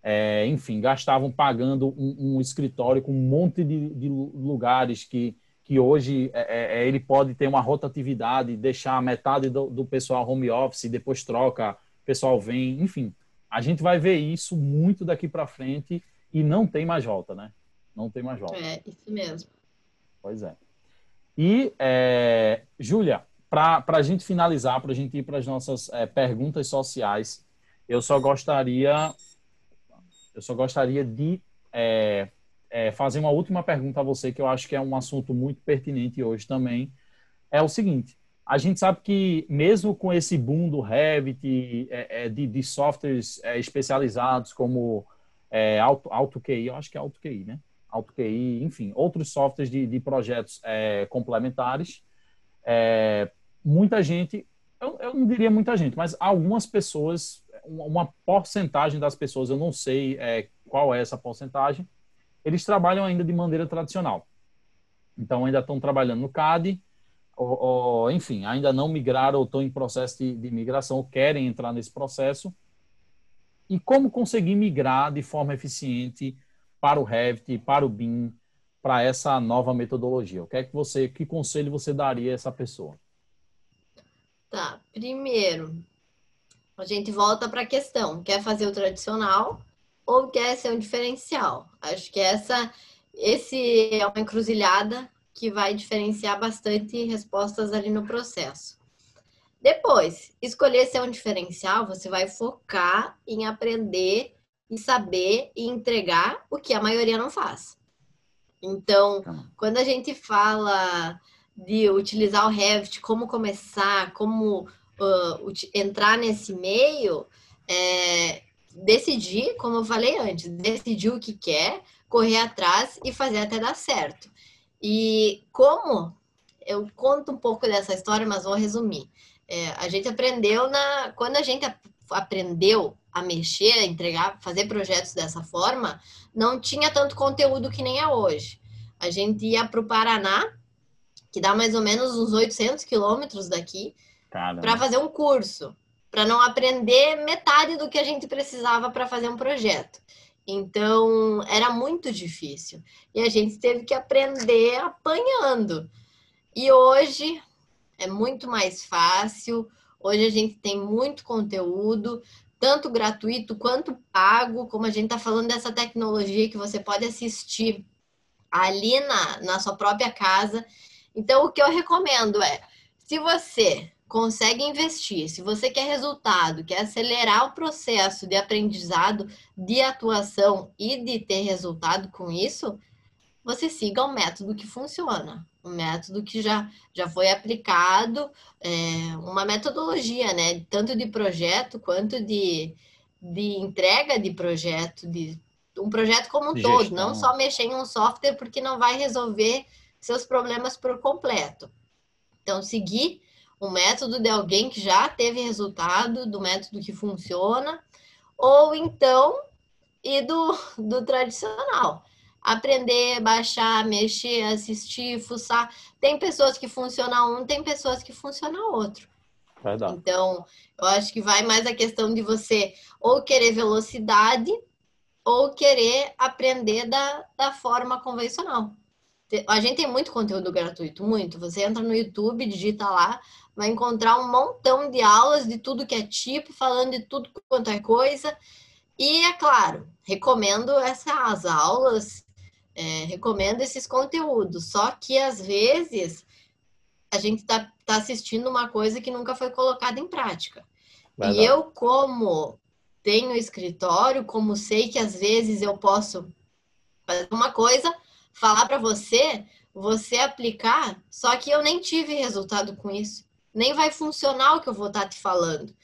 É, enfim, gastavam pagando um, um escritório com um monte de, de lugares que, que hoje é, é, ele pode ter uma rotatividade, deixar metade do, do pessoal home office, depois troca, o pessoal vem, enfim. A gente vai ver isso muito daqui para frente e não tem mais volta, né? Não tem mais volta. É, isso mesmo. Pois é. E, é, Júlia, para a gente finalizar, para a gente ir para as nossas é, perguntas sociais, eu só gostaria, eu só gostaria de é, é, fazer uma última pergunta a você, que eu acho que é um assunto muito pertinente hoje também. É o seguinte: a gente sabe que mesmo com esse boom do Revit, é, é, de, de softwares é, especializados como é, Auto, AutoQI, eu acho que é AutoQI, né? AutoQI, enfim, outros softwares de, de projetos é, complementares. Muita gente, eu, eu, não diria muita gente, mas algumas pessoas, uma porcentagem das pessoas, eu não sei é, qual é essa porcentagem, eles trabalham ainda de maneira tradicional. Então, ainda estão trabalhando no CAD, ou, ou enfim, ainda não migraram ou estão em processo de, de migração, ou querem entrar nesse processo. E como conseguir migrar de forma eficiente para o Revit, para o BIM, para essa nova metodologia? O que é que você, que conselho você daria a essa pessoa? Tá, primeiro, a gente volta para a questão: quer fazer o tradicional ou quer ser um diferencial? Acho que essa, esse é uma encruzilhada que vai diferenciar bastante respostas ali no processo. Depois, escolher ser um diferencial, você vai focar em aprender e saber e entregar o que a maioria não faz. Então, quando a gente fala de utilizar o Revit, como começar, como uh, entrar nesse meio, é, decidir, como eu falei antes, decidir o que quer, correr atrás e fazer até dar certo. E como eu conto um pouco dessa história, mas vou resumir. É, a gente aprendeu na quando a gente aprendeu a mexer, a entregar, fazer projetos dessa forma, não tinha tanto conteúdo que nem é hoje. A gente ia para o Paraná, que dá mais ou menos uns 800 quilômetros daqui, para fazer um curso, para não aprender metade do que a gente precisava para fazer um projeto. Então, era muito difícil. E a gente teve que aprender apanhando. E hoje é muito mais fácil. Hoje a gente tem muito conteúdo, tanto gratuito quanto pago, como a gente está falando dessa tecnologia que você pode assistir ali na, na sua própria casa. Então, o que eu recomendo é, se você consegue investir, se você quer resultado, quer acelerar o processo de aprendizado, de atuação e de ter resultado com isso, você siga um método que funciona, um método que já, já foi aplicado, é, uma metodologia, né? Tanto de projeto quanto de, de entrega de projeto, de um projeto como um todo, gestão. não só mexer em um software porque não vai resolver seus problemas por completo. Então, seguir um método de alguém que já teve resultado, do método que funciona, ou então e do, <laughs> do tradicional. aprender, baixar, mexer, assistir, fuçar. Tem pessoas que funcionam um, tem pessoas que funcionam outro. Verdade. Então, eu acho que vai mais a questão de você ou querer velocidade ou querer aprender da, da forma convencional. A gente tem muito conteúdo gratuito, muito. Você entra no YouTube, digita lá, vai encontrar um montão de aulas de tudo que é tipo, falando de tudo quanto é coisa. E é claro, recomendo essas aulas é, recomendo esses conteúdos. Só que às vezes a gente está tá assistindo uma coisa que nunca foi colocada em prática. Verdade. E eu, como tenho escritório, como sei que às vezes eu posso fazer uma coisa, falar para você, você aplicar, só que eu nem tive resultado com isso. Nem vai funcionar o que eu vou estar tá te falando.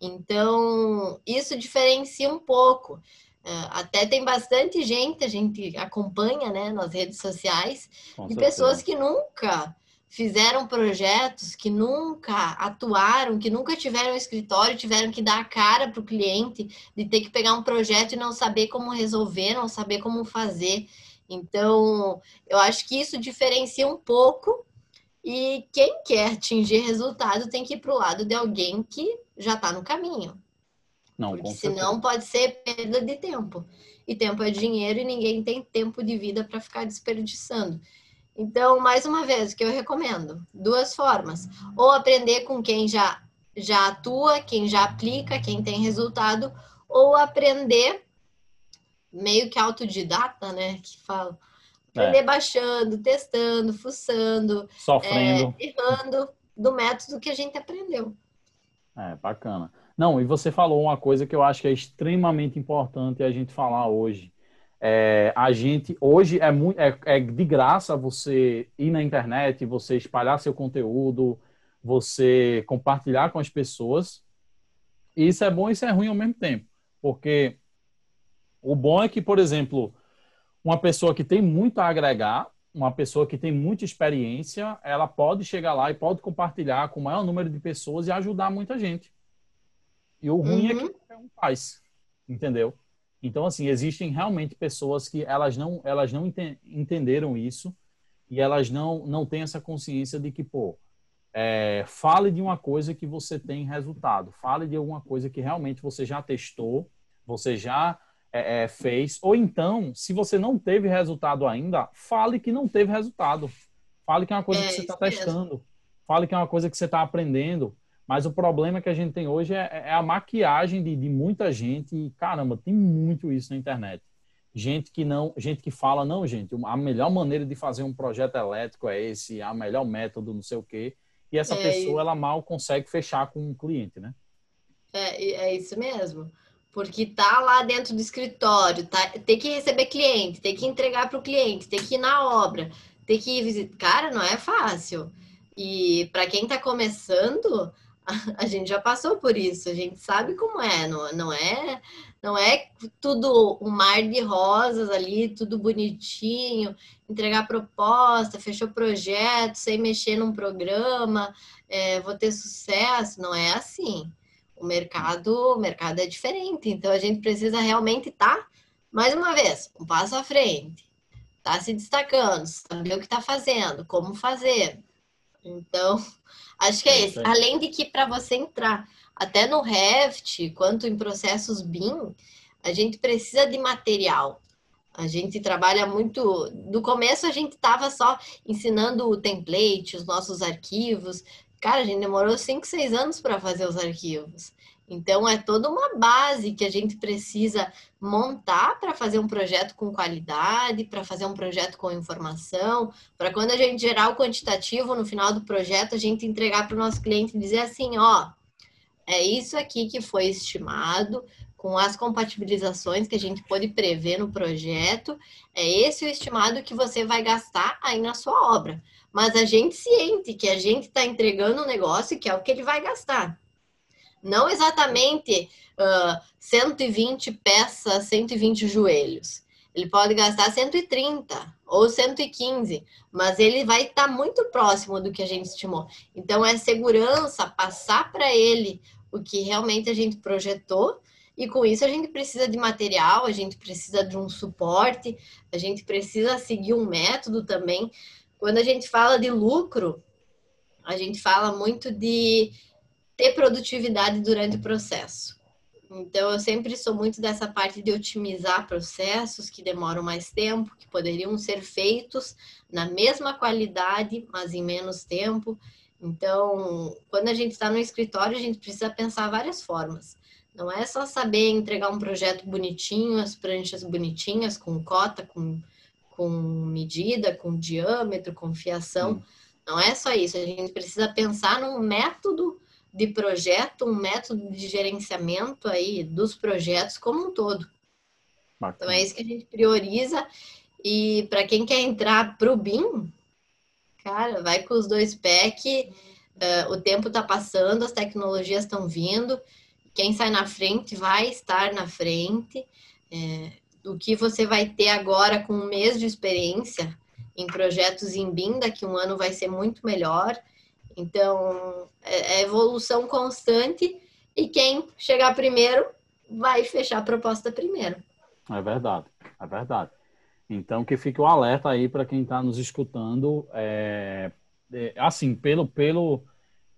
Então, isso diferencia um pouco. É, até tem bastante gente, a gente acompanha né, nas redes sociais, Com de certeza. pessoas que nunca fizeram projetos, que nunca atuaram, que nunca tiveram escritório, tiveram que dar a cara para o cliente, de ter que pegar um projeto e não saber como resolver, não saber como fazer. Então, eu acho que isso diferencia um pouco. E quem quer atingir resultado tem que ir para o lado de alguém que já está no caminho. Não, Porque senão pode ser perda de tempo. E tempo é dinheiro e ninguém tem tempo de vida para ficar desperdiçando. Então, mais uma vez, o que eu recomendo? Duas formas. Ou aprender com quem já, já atua, quem já aplica, quem tem resultado, ou aprender meio que autodidata, né? Que fala. Aprender é. baixando, testando, fuçando, sofrendo, é, errando do método que a gente aprendeu. É, bacana. Não, e você falou uma coisa que eu acho que é extremamente importante a gente falar hoje. É, a gente hoje é, muito, é, é de graça você ir na internet, você espalhar seu conteúdo, você compartilhar com as pessoas. E isso é bom e isso é ruim ao mesmo tempo. Porque o bom é que, por exemplo, uma pessoa que tem muito a agregar, uma pessoa que tem muita experiência, ela pode chegar lá e pode compartilhar com o maior número de pessoas e ajudar muita gente. E o ruim uhum. é que uhum. qualquer um faz, entendeu? Então, assim, existem realmente pessoas que elas não, elas não ente entenderam isso e elas não, não têm essa consciência de que, pô, é, fale de uma coisa que você tem resultado, fale de alguma coisa que realmente você já testou, você já é, é, fez, ou então, se você não teve resultado ainda, fale que não teve resultado, fale que é uma coisa que é, você está testando, fale que é uma coisa que você está aprendendo, mas o problema que a gente tem hoje é, é a maquiagem de, de, muita gente. E, caramba, tem muito isso na internet. Gente que não, gente que fala, não, gente, a melhor maneira de fazer um projeto elétrico é esse, a melhor método, não sei o quê. E essa é, pessoa, ela mal consegue fechar com um cliente, né? É, é isso mesmo. Porque tá lá dentro do escritório, tá, tem que receber cliente, tem que entregar para o cliente, tem que ir na obra, tem que ir visitar. Cara, não é fácil. E para quem está começando, <laughs> a gente já passou por isso, a gente sabe como é, não, não é não é tudo um mar de rosas ali, tudo bonitinho, entregar proposta, fechou projeto, sem mexer num programa, é, vou ter sucesso, não é assim. O mercado, o mercado é diferente, então a gente precisa realmente estar, tá, mais uma vez, um passo à frente, tá se destacando, saber o que está fazendo, como fazer. Então, <laughs> Acho que é, esse. Além de que para você entrar até no Revit, quanto em processos BIM, a gente precisa de material. A gente trabalha muito. No começo a gente estava só ensinando o template, os nossos arquivos. Cara, a gente demorou 5, 6 anos para fazer os arquivos. Então, é toda uma base que a gente precisa montar para fazer um projeto com qualidade, para fazer um projeto com informação, para quando a gente gerar o quantitativo no final do projeto, a gente entregar para o nosso cliente e dizer assim: ó, é isso aqui que foi estimado, com as compatibilizações que a gente pode prever no projeto, é esse o estimado que você vai gastar aí na sua obra. Mas a gente ciente que a gente está entregando um negócio que é o que ele vai gastar. Não exatamente uh, 120 peças, 120 joelhos. Ele pode gastar 130 ou 115, mas ele vai estar tá muito próximo do que a gente estimou. Então, é segurança passar para ele o que realmente a gente projetou E com isso a gente precisa de material, a gente precisa de um suporte, a gente precisa seguir um método também. Quando a gente fala de lucro, a gente fala muito de ter produtividade durante o processo. Então, eu sempre sou muito dessa parte de otimizar processos que demoram mais tempo, que poderiam ser feitos na mesma qualidade, mas em menos tempo. Então, quando a gente está no escritório, a gente precisa pensar várias formas. Não é só saber entregar um projeto bonitinho, as pranchas bonitinhas, com cota, com, com medida, com diâmetro, com fiação. Hum. Não é só isso. A gente precisa pensar num método de projeto, um método de gerenciamento aí dos projetos como um todo. Bacana. Então é isso que a gente prioriza. E para quem quer entrar para o BIM, cara, vai com os dois que uh, o tempo está passando, as tecnologias estão vindo. Quem sai na frente vai estar na frente. É, o que você vai ter agora com um mês de experiência em projetos em BIM, daqui um ano vai ser muito melhor. Então, é, é evolução constante e quem chegar primeiro vai fechar a proposta primeiro. É verdade, é verdade. Então, que fique o alerta aí para quem está nos escutando. É, é, assim, pelo, pelo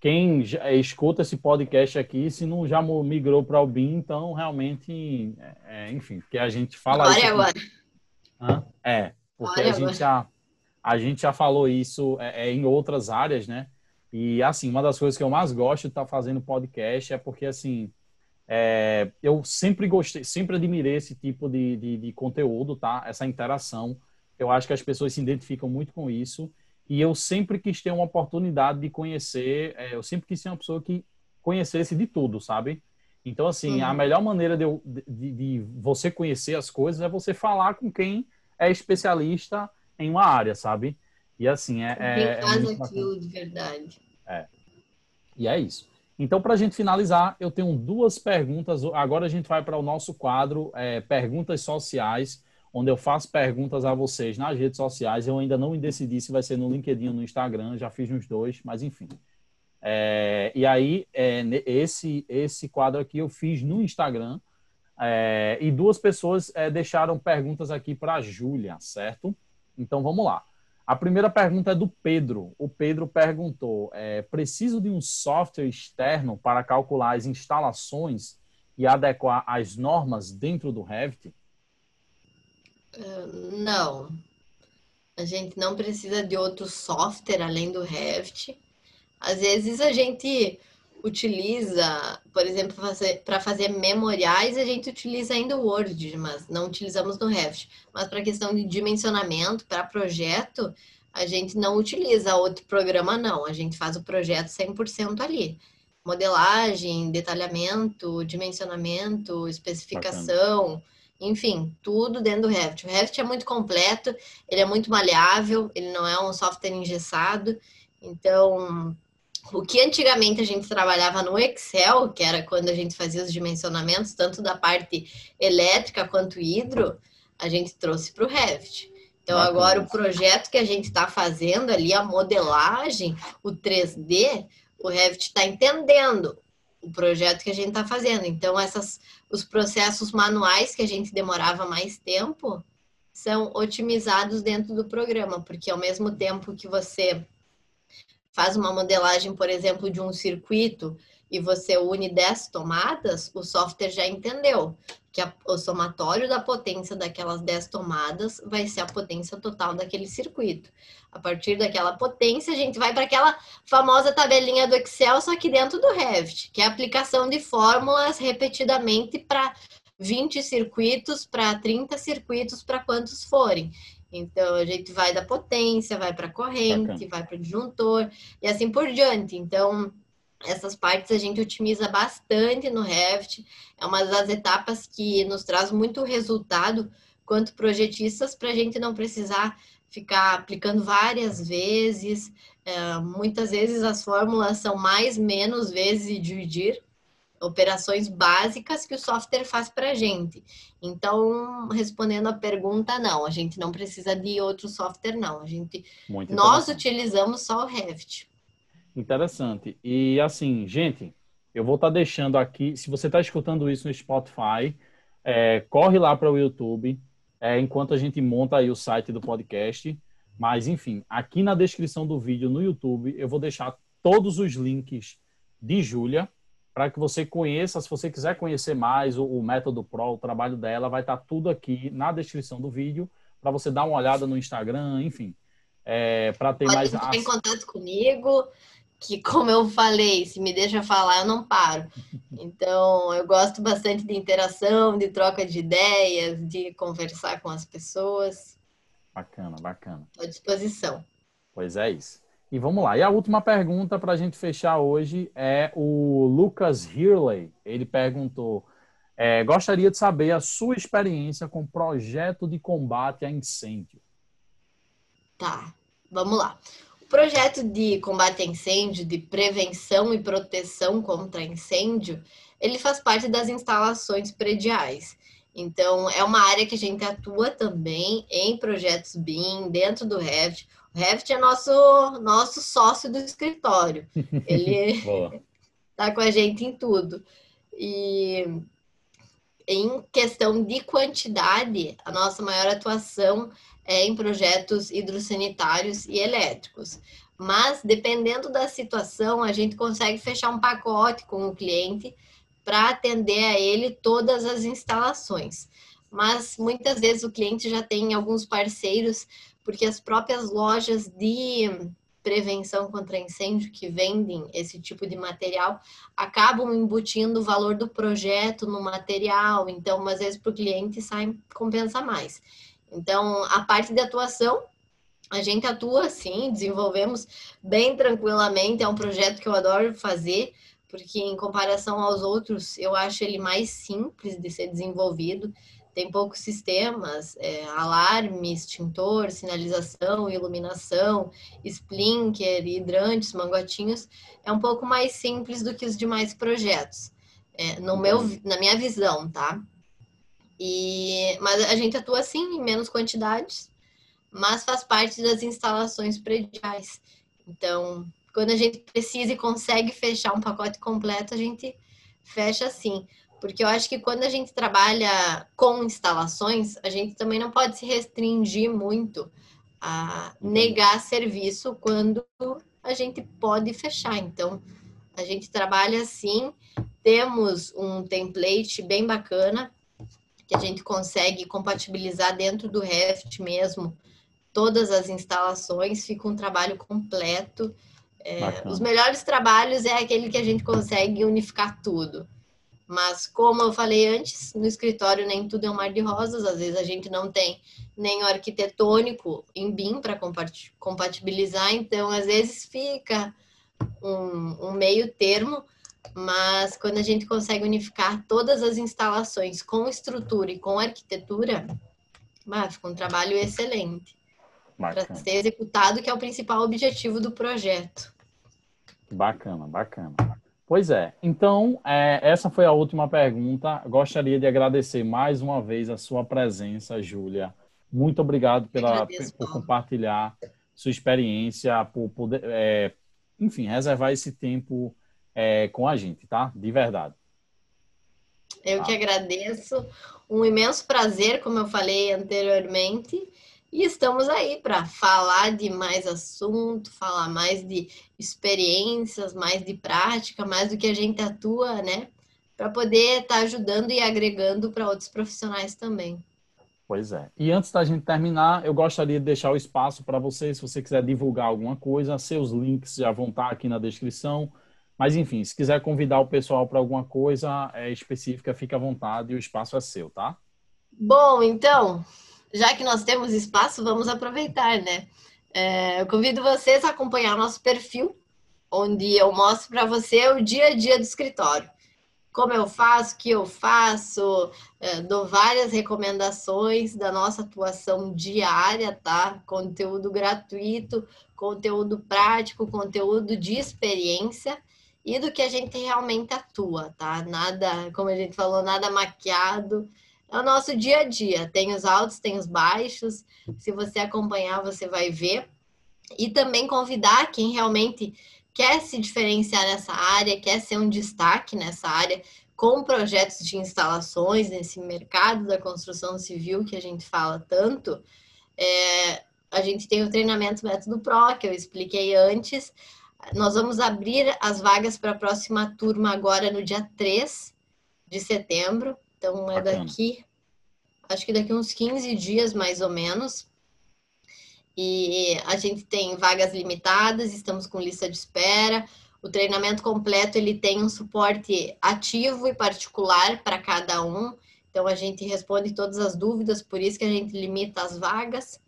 quem já, escuta esse podcast aqui, se não já migrou para o BIM, então realmente, é, é, enfim, porque a gente fala. Agora isso é agora. Hã? É, porque a gente, já, a gente já falou isso é, é, em outras áreas, né? E, assim, uma das coisas que eu mais gosto de estar tá fazendo podcast é porque, assim, é, eu sempre gostei, sempre admirei esse tipo de, de, de, conteúdo, tá? Essa interação. Eu acho que as pessoas se identificam muito com isso. E eu sempre quis ter uma oportunidade de conhecer, é, eu sempre quis ser uma pessoa que conhecesse de tudo, sabe? Então, assim, uhum. a melhor maneira de, eu, de, de você conhecer as coisas é você falar com quem é especialista em uma área, sabe? E assim, é. é, é faz é aquilo de verdade. É. E é isso. Então, para a gente finalizar, eu tenho duas perguntas. Agora a gente vai para o nosso quadro é, Perguntas Sociais, onde eu faço perguntas a vocês nas redes sociais. Eu ainda não decidi se vai ser no LinkedIn ou no Instagram, já fiz nos dois, mas enfim. É, e aí, é, esse, esse quadro aqui eu fiz no Instagram. É, e duas pessoas é, deixaram perguntas aqui para a Júlia, certo? Então vamos lá. A primeira pergunta é do Pedro. O Pedro perguntou: é, preciso de um software externo para calcular as instalações e adequar as normas dentro do Revit? Uh, não. A gente não precisa de outro software além do Revit. Às vezes a gente utiliza, por exemplo, para fazer memoriais, a gente utiliza ainda o Word, mas não utilizamos no Revit. Mas para questão de dimensionamento, para projeto, a gente não utiliza outro programa, não. A gente faz o projeto 100% ali. Modelagem, detalhamento, dimensionamento, especificação, Bacana. Enfim, tudo dentro do Revit. O Revit é muito completo, ele é muito maleável, ele não é um software engessado. Então, o que antigamente a gente trabalhava no Excel, que era quando a gente fazia os dimensionamentos, tanto da parte elétrica quanto hidro, a gente trouxe para o Revit. Então, Bacana. agora o projeto que a gente está fazendo ali, a modelagem, o 3D, o Revit está entendendo o projeto que a gente está fazendo. Então, essas, os processos manuais que a gente demorava mais tempo são otimizados dentro do programa, porque ao mesmo tempo que você faz uma modelagem, por exemplo, de um circuito e você une 10 tomadas, o software já entendeu que a, o somatório da potência daquelas 10 tomadas vai ser a potência total daquele circuito. A partir daquela potência, a gente vai para aquela famosa tabelinha do Excel, só que dentro do Revit, que é a aplicação de fórmulas repetidamente para 20 circuitos, para 30 circuitos, para quantos forem. Então, a gente vai da potência, vai para corrente, Bacana. vai para o disjuntor e assim por diante. Então, essas partes a gente otimiza bastante no Revit. É uma das etapas que nos traz muito resultado quanto projetistas para a gente não precisar ficar aplicando várias vezes. É, muitas vezes as fórmulas são mais, menos vezes dividir operações básicas que o software faz para a gente. Então, respondendo a pergunta, não, a gente não precisa de outro software, não. A gente, nós utilizamos só o Revit. Interessante. E assim, gente, Eu vou estar tá deixando aqui, se você está escutando isso no Spotify, é, corre lá para o YouTube, é, enquanto a gente monta aí o site do podcast. Mas, enfim, aqui na descrição do vídeo no YouTube, eu vou deixar todos os links de Júlia para que você conheça, se você quiser conhecer mais o, o, Método Pro, o trabalho dela, vai estar tá tudo aqui na descrição do vídeo para você dar uma olhada no Instagram, enfim, é, para ter Pode mais. Entrar em contato comigo, que como eu falei, se me deixa falar, eu não paro. Então, eu gosto bastante de interação, de troca de ideias, de conversar com as pessoas. Bacana, bacana. Estou à disposição. Pois é isso. E vamos lá. E a última pergunta para a gente fechar hoje é o Lucas Hurley. Ele perguntou: é, gostaria de saber a sua experiência com projeto de combate a incêndio. Tá, vamos lá. O projeto de combate a incêndio, de prevenção e proteção contra incêndio, ele faz parte das instalações prediais. Então, é uma área que a gente atua também em projetos BIM, dentro do Revit. O Revit é nosso, nosso sócio do escritório. <laughs> Ele está com a gente em tudo. E em questão de quantidade, a nossa maior atuação é em projetos hidrossanitários e elétricos. Mas, dependendo da situação, a gente consegue fechar um pacote com o cliente para atender a ele todas as instalações. Mas muitas vezes o cliente já tem alguns parceiros, porque as próprias lojas de prevenção contra incêndio que vendem esse tipo de material acabam embutindo o valor do projeto no material, então às vezes para o cliente sai compensa mais. Então a parte de atuação a gente atua sim, desenvolvemos bem tranquilamente, é um projeto que eu adoro fazer, porque em comparação aos outros, eu acho ele mais simples de ser desenvolvido. Tem poucos sistemas, é, alarme, extintor, sinalização, iluminação, splinker, hidrantes, mangotinhos. É um pouco mais simples do que os demais projetos, é, no meu, na minha visão, tá? E, mas a gente atua sim em menos quantidades, mas faz parte das instalações prediais. Então, quando a gente precisa e consegue fechar um pacote completo, a gente fecha assim. Porque eu acho que quando a gente trabalha com instalações, a gente também não pode se restringir muito a negar serviço quando a gente pode fechar. Então, a gente trabalha assim, temos um template bem bacana que a gente consegue compatibilizar dentro do Revit mesmo todas as instalações, fica um trabalho completo. É, os melhores trabalhos é aquele que a gente consegue unificar tudo. Mas, como eu falei antes, no escritório nem tudo é um mar de rosas. Às vezes a gente não tem nem o arquitetônico em BIM para compatibilizar, então às vezes fica um, um, meio termo. Mas quando a gente consegue unificar todas as instalações com estrutura e com arquitetura, bah, fica um trabalho excelente para ser executado, que é o principal objetivo do projeto. Bacana, bacana. Pois é. Então, é, essa foi a última pergunta. Gostaria de agradecer mais uma vez a sua presença, Júlia. Muito obrigado pela, por compartilhar sua experiência, por poder, é, enfim, reservar esse tempo é, com a gente, tá? De verdade. Eu tá. que agradeço. Um imenso prazer, como eu falei anteriormente. E estamos aí para falar de mais assunto, falar mais de experiências, mais de prática, mais do que a gente atua, né? Para poder estar tá ajudando e agregando para outros profissionais também. Pois é. E antes da gente terminar, eu gostaria de deixar o espaço para você, se você quiser divulgar alguma coisa, seus links já vão estar tá aqui na descrição. Mas enfim, se quiser convidar o pessoal para alguma coisa é, específica, fique à vontade e o espaço é seu, tá? Bom, então, já que nós temos espaço, vamos aproveitar, né? É, eu convido vocês a acompanhar nosso perfil, onde eu mostro para você o dia a dia do escritório. Como eu faço, o que eu faço, é, dou várias recomendações da nossa atuação diária, tá? Conteúdo gratuito, conteúdo prático, conteúdo de experiência e do que a gente realmente atua, tá? Nada, como a gente falou, nada maquiado é o nosso dia a dia. Tem os altos, tem os baixos. Se você acompanhar, você vai ver. E também convidar quem realmente quer se diferenciar nessa área, quer ser um destaque nessa área, com projetos de instalações nesse mercado da construção civil que a gente fala tanto, é, a gente tem o treinamento Método Pro, que eu expliquei antes. Nós vamos abrir as vagas para a próxima turma agora no dia 3 de setembro. Então, é daqui, acho que daqui uns 15 dias mais ou menos. E a gente tem vagas limitadas, estamos com lista de espera. O treinamento completo ele tem um suporte ativo e particular para cada um. Então a gente responde todas as dúvidas, por isso que a gente limita as vagas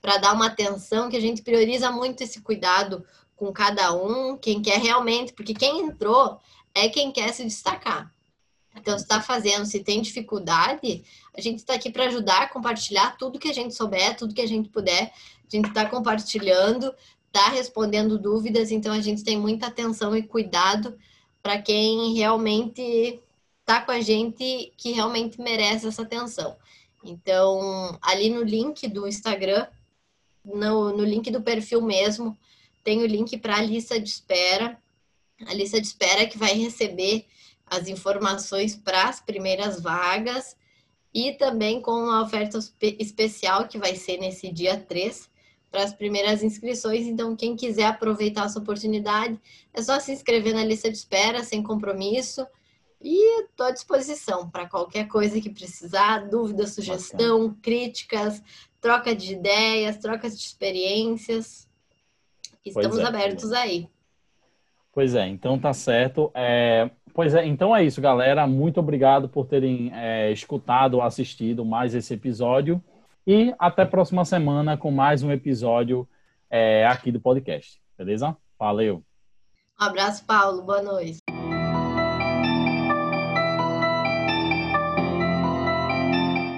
para dar uma atenção que a gente prioriza muito esse cuidado com cada um, quem quer realmente, porque quem entrou é quem quer se destacar. Então, se está fazendo, se tem dificuldade, a gente está aqui para ajudar, compartilhar tudo que a gente souber, tudo que a gente puder. A gente está compartilhando, está respondendo dúvidas, então a gente tem muita atenção e cuidado para quem realmente está com a gente, que realmente merece essa atenção. Então, ali no link do Instagram, no, no link do perfil mesmo, tem o link para a lista de espera. A lista de espera que vai receber as informações para as primeiras vagas e também com a oferta especial que vai ser nesse dia 3 para as primeiras inscrições. Então, quem quiser aproveitar essa oportunidade, é só se inscrever na lista de espera, sem compromisso. E estou à disposição para qualquer coisa que precisar, dúvida, sugestão, Bacana. críticas, troca de ideias, trocas de experiências. Estamos é, abertos aí. Pois é, então tá certo. É, pois é, então é isso, galera. Muito obrigado por terem é, escutado assistido mais esse episódio. E até próxima semana com mais um episódio é, aqui do podcast. Beleza? Valeu. Um abraço, Paulo. Boa noite.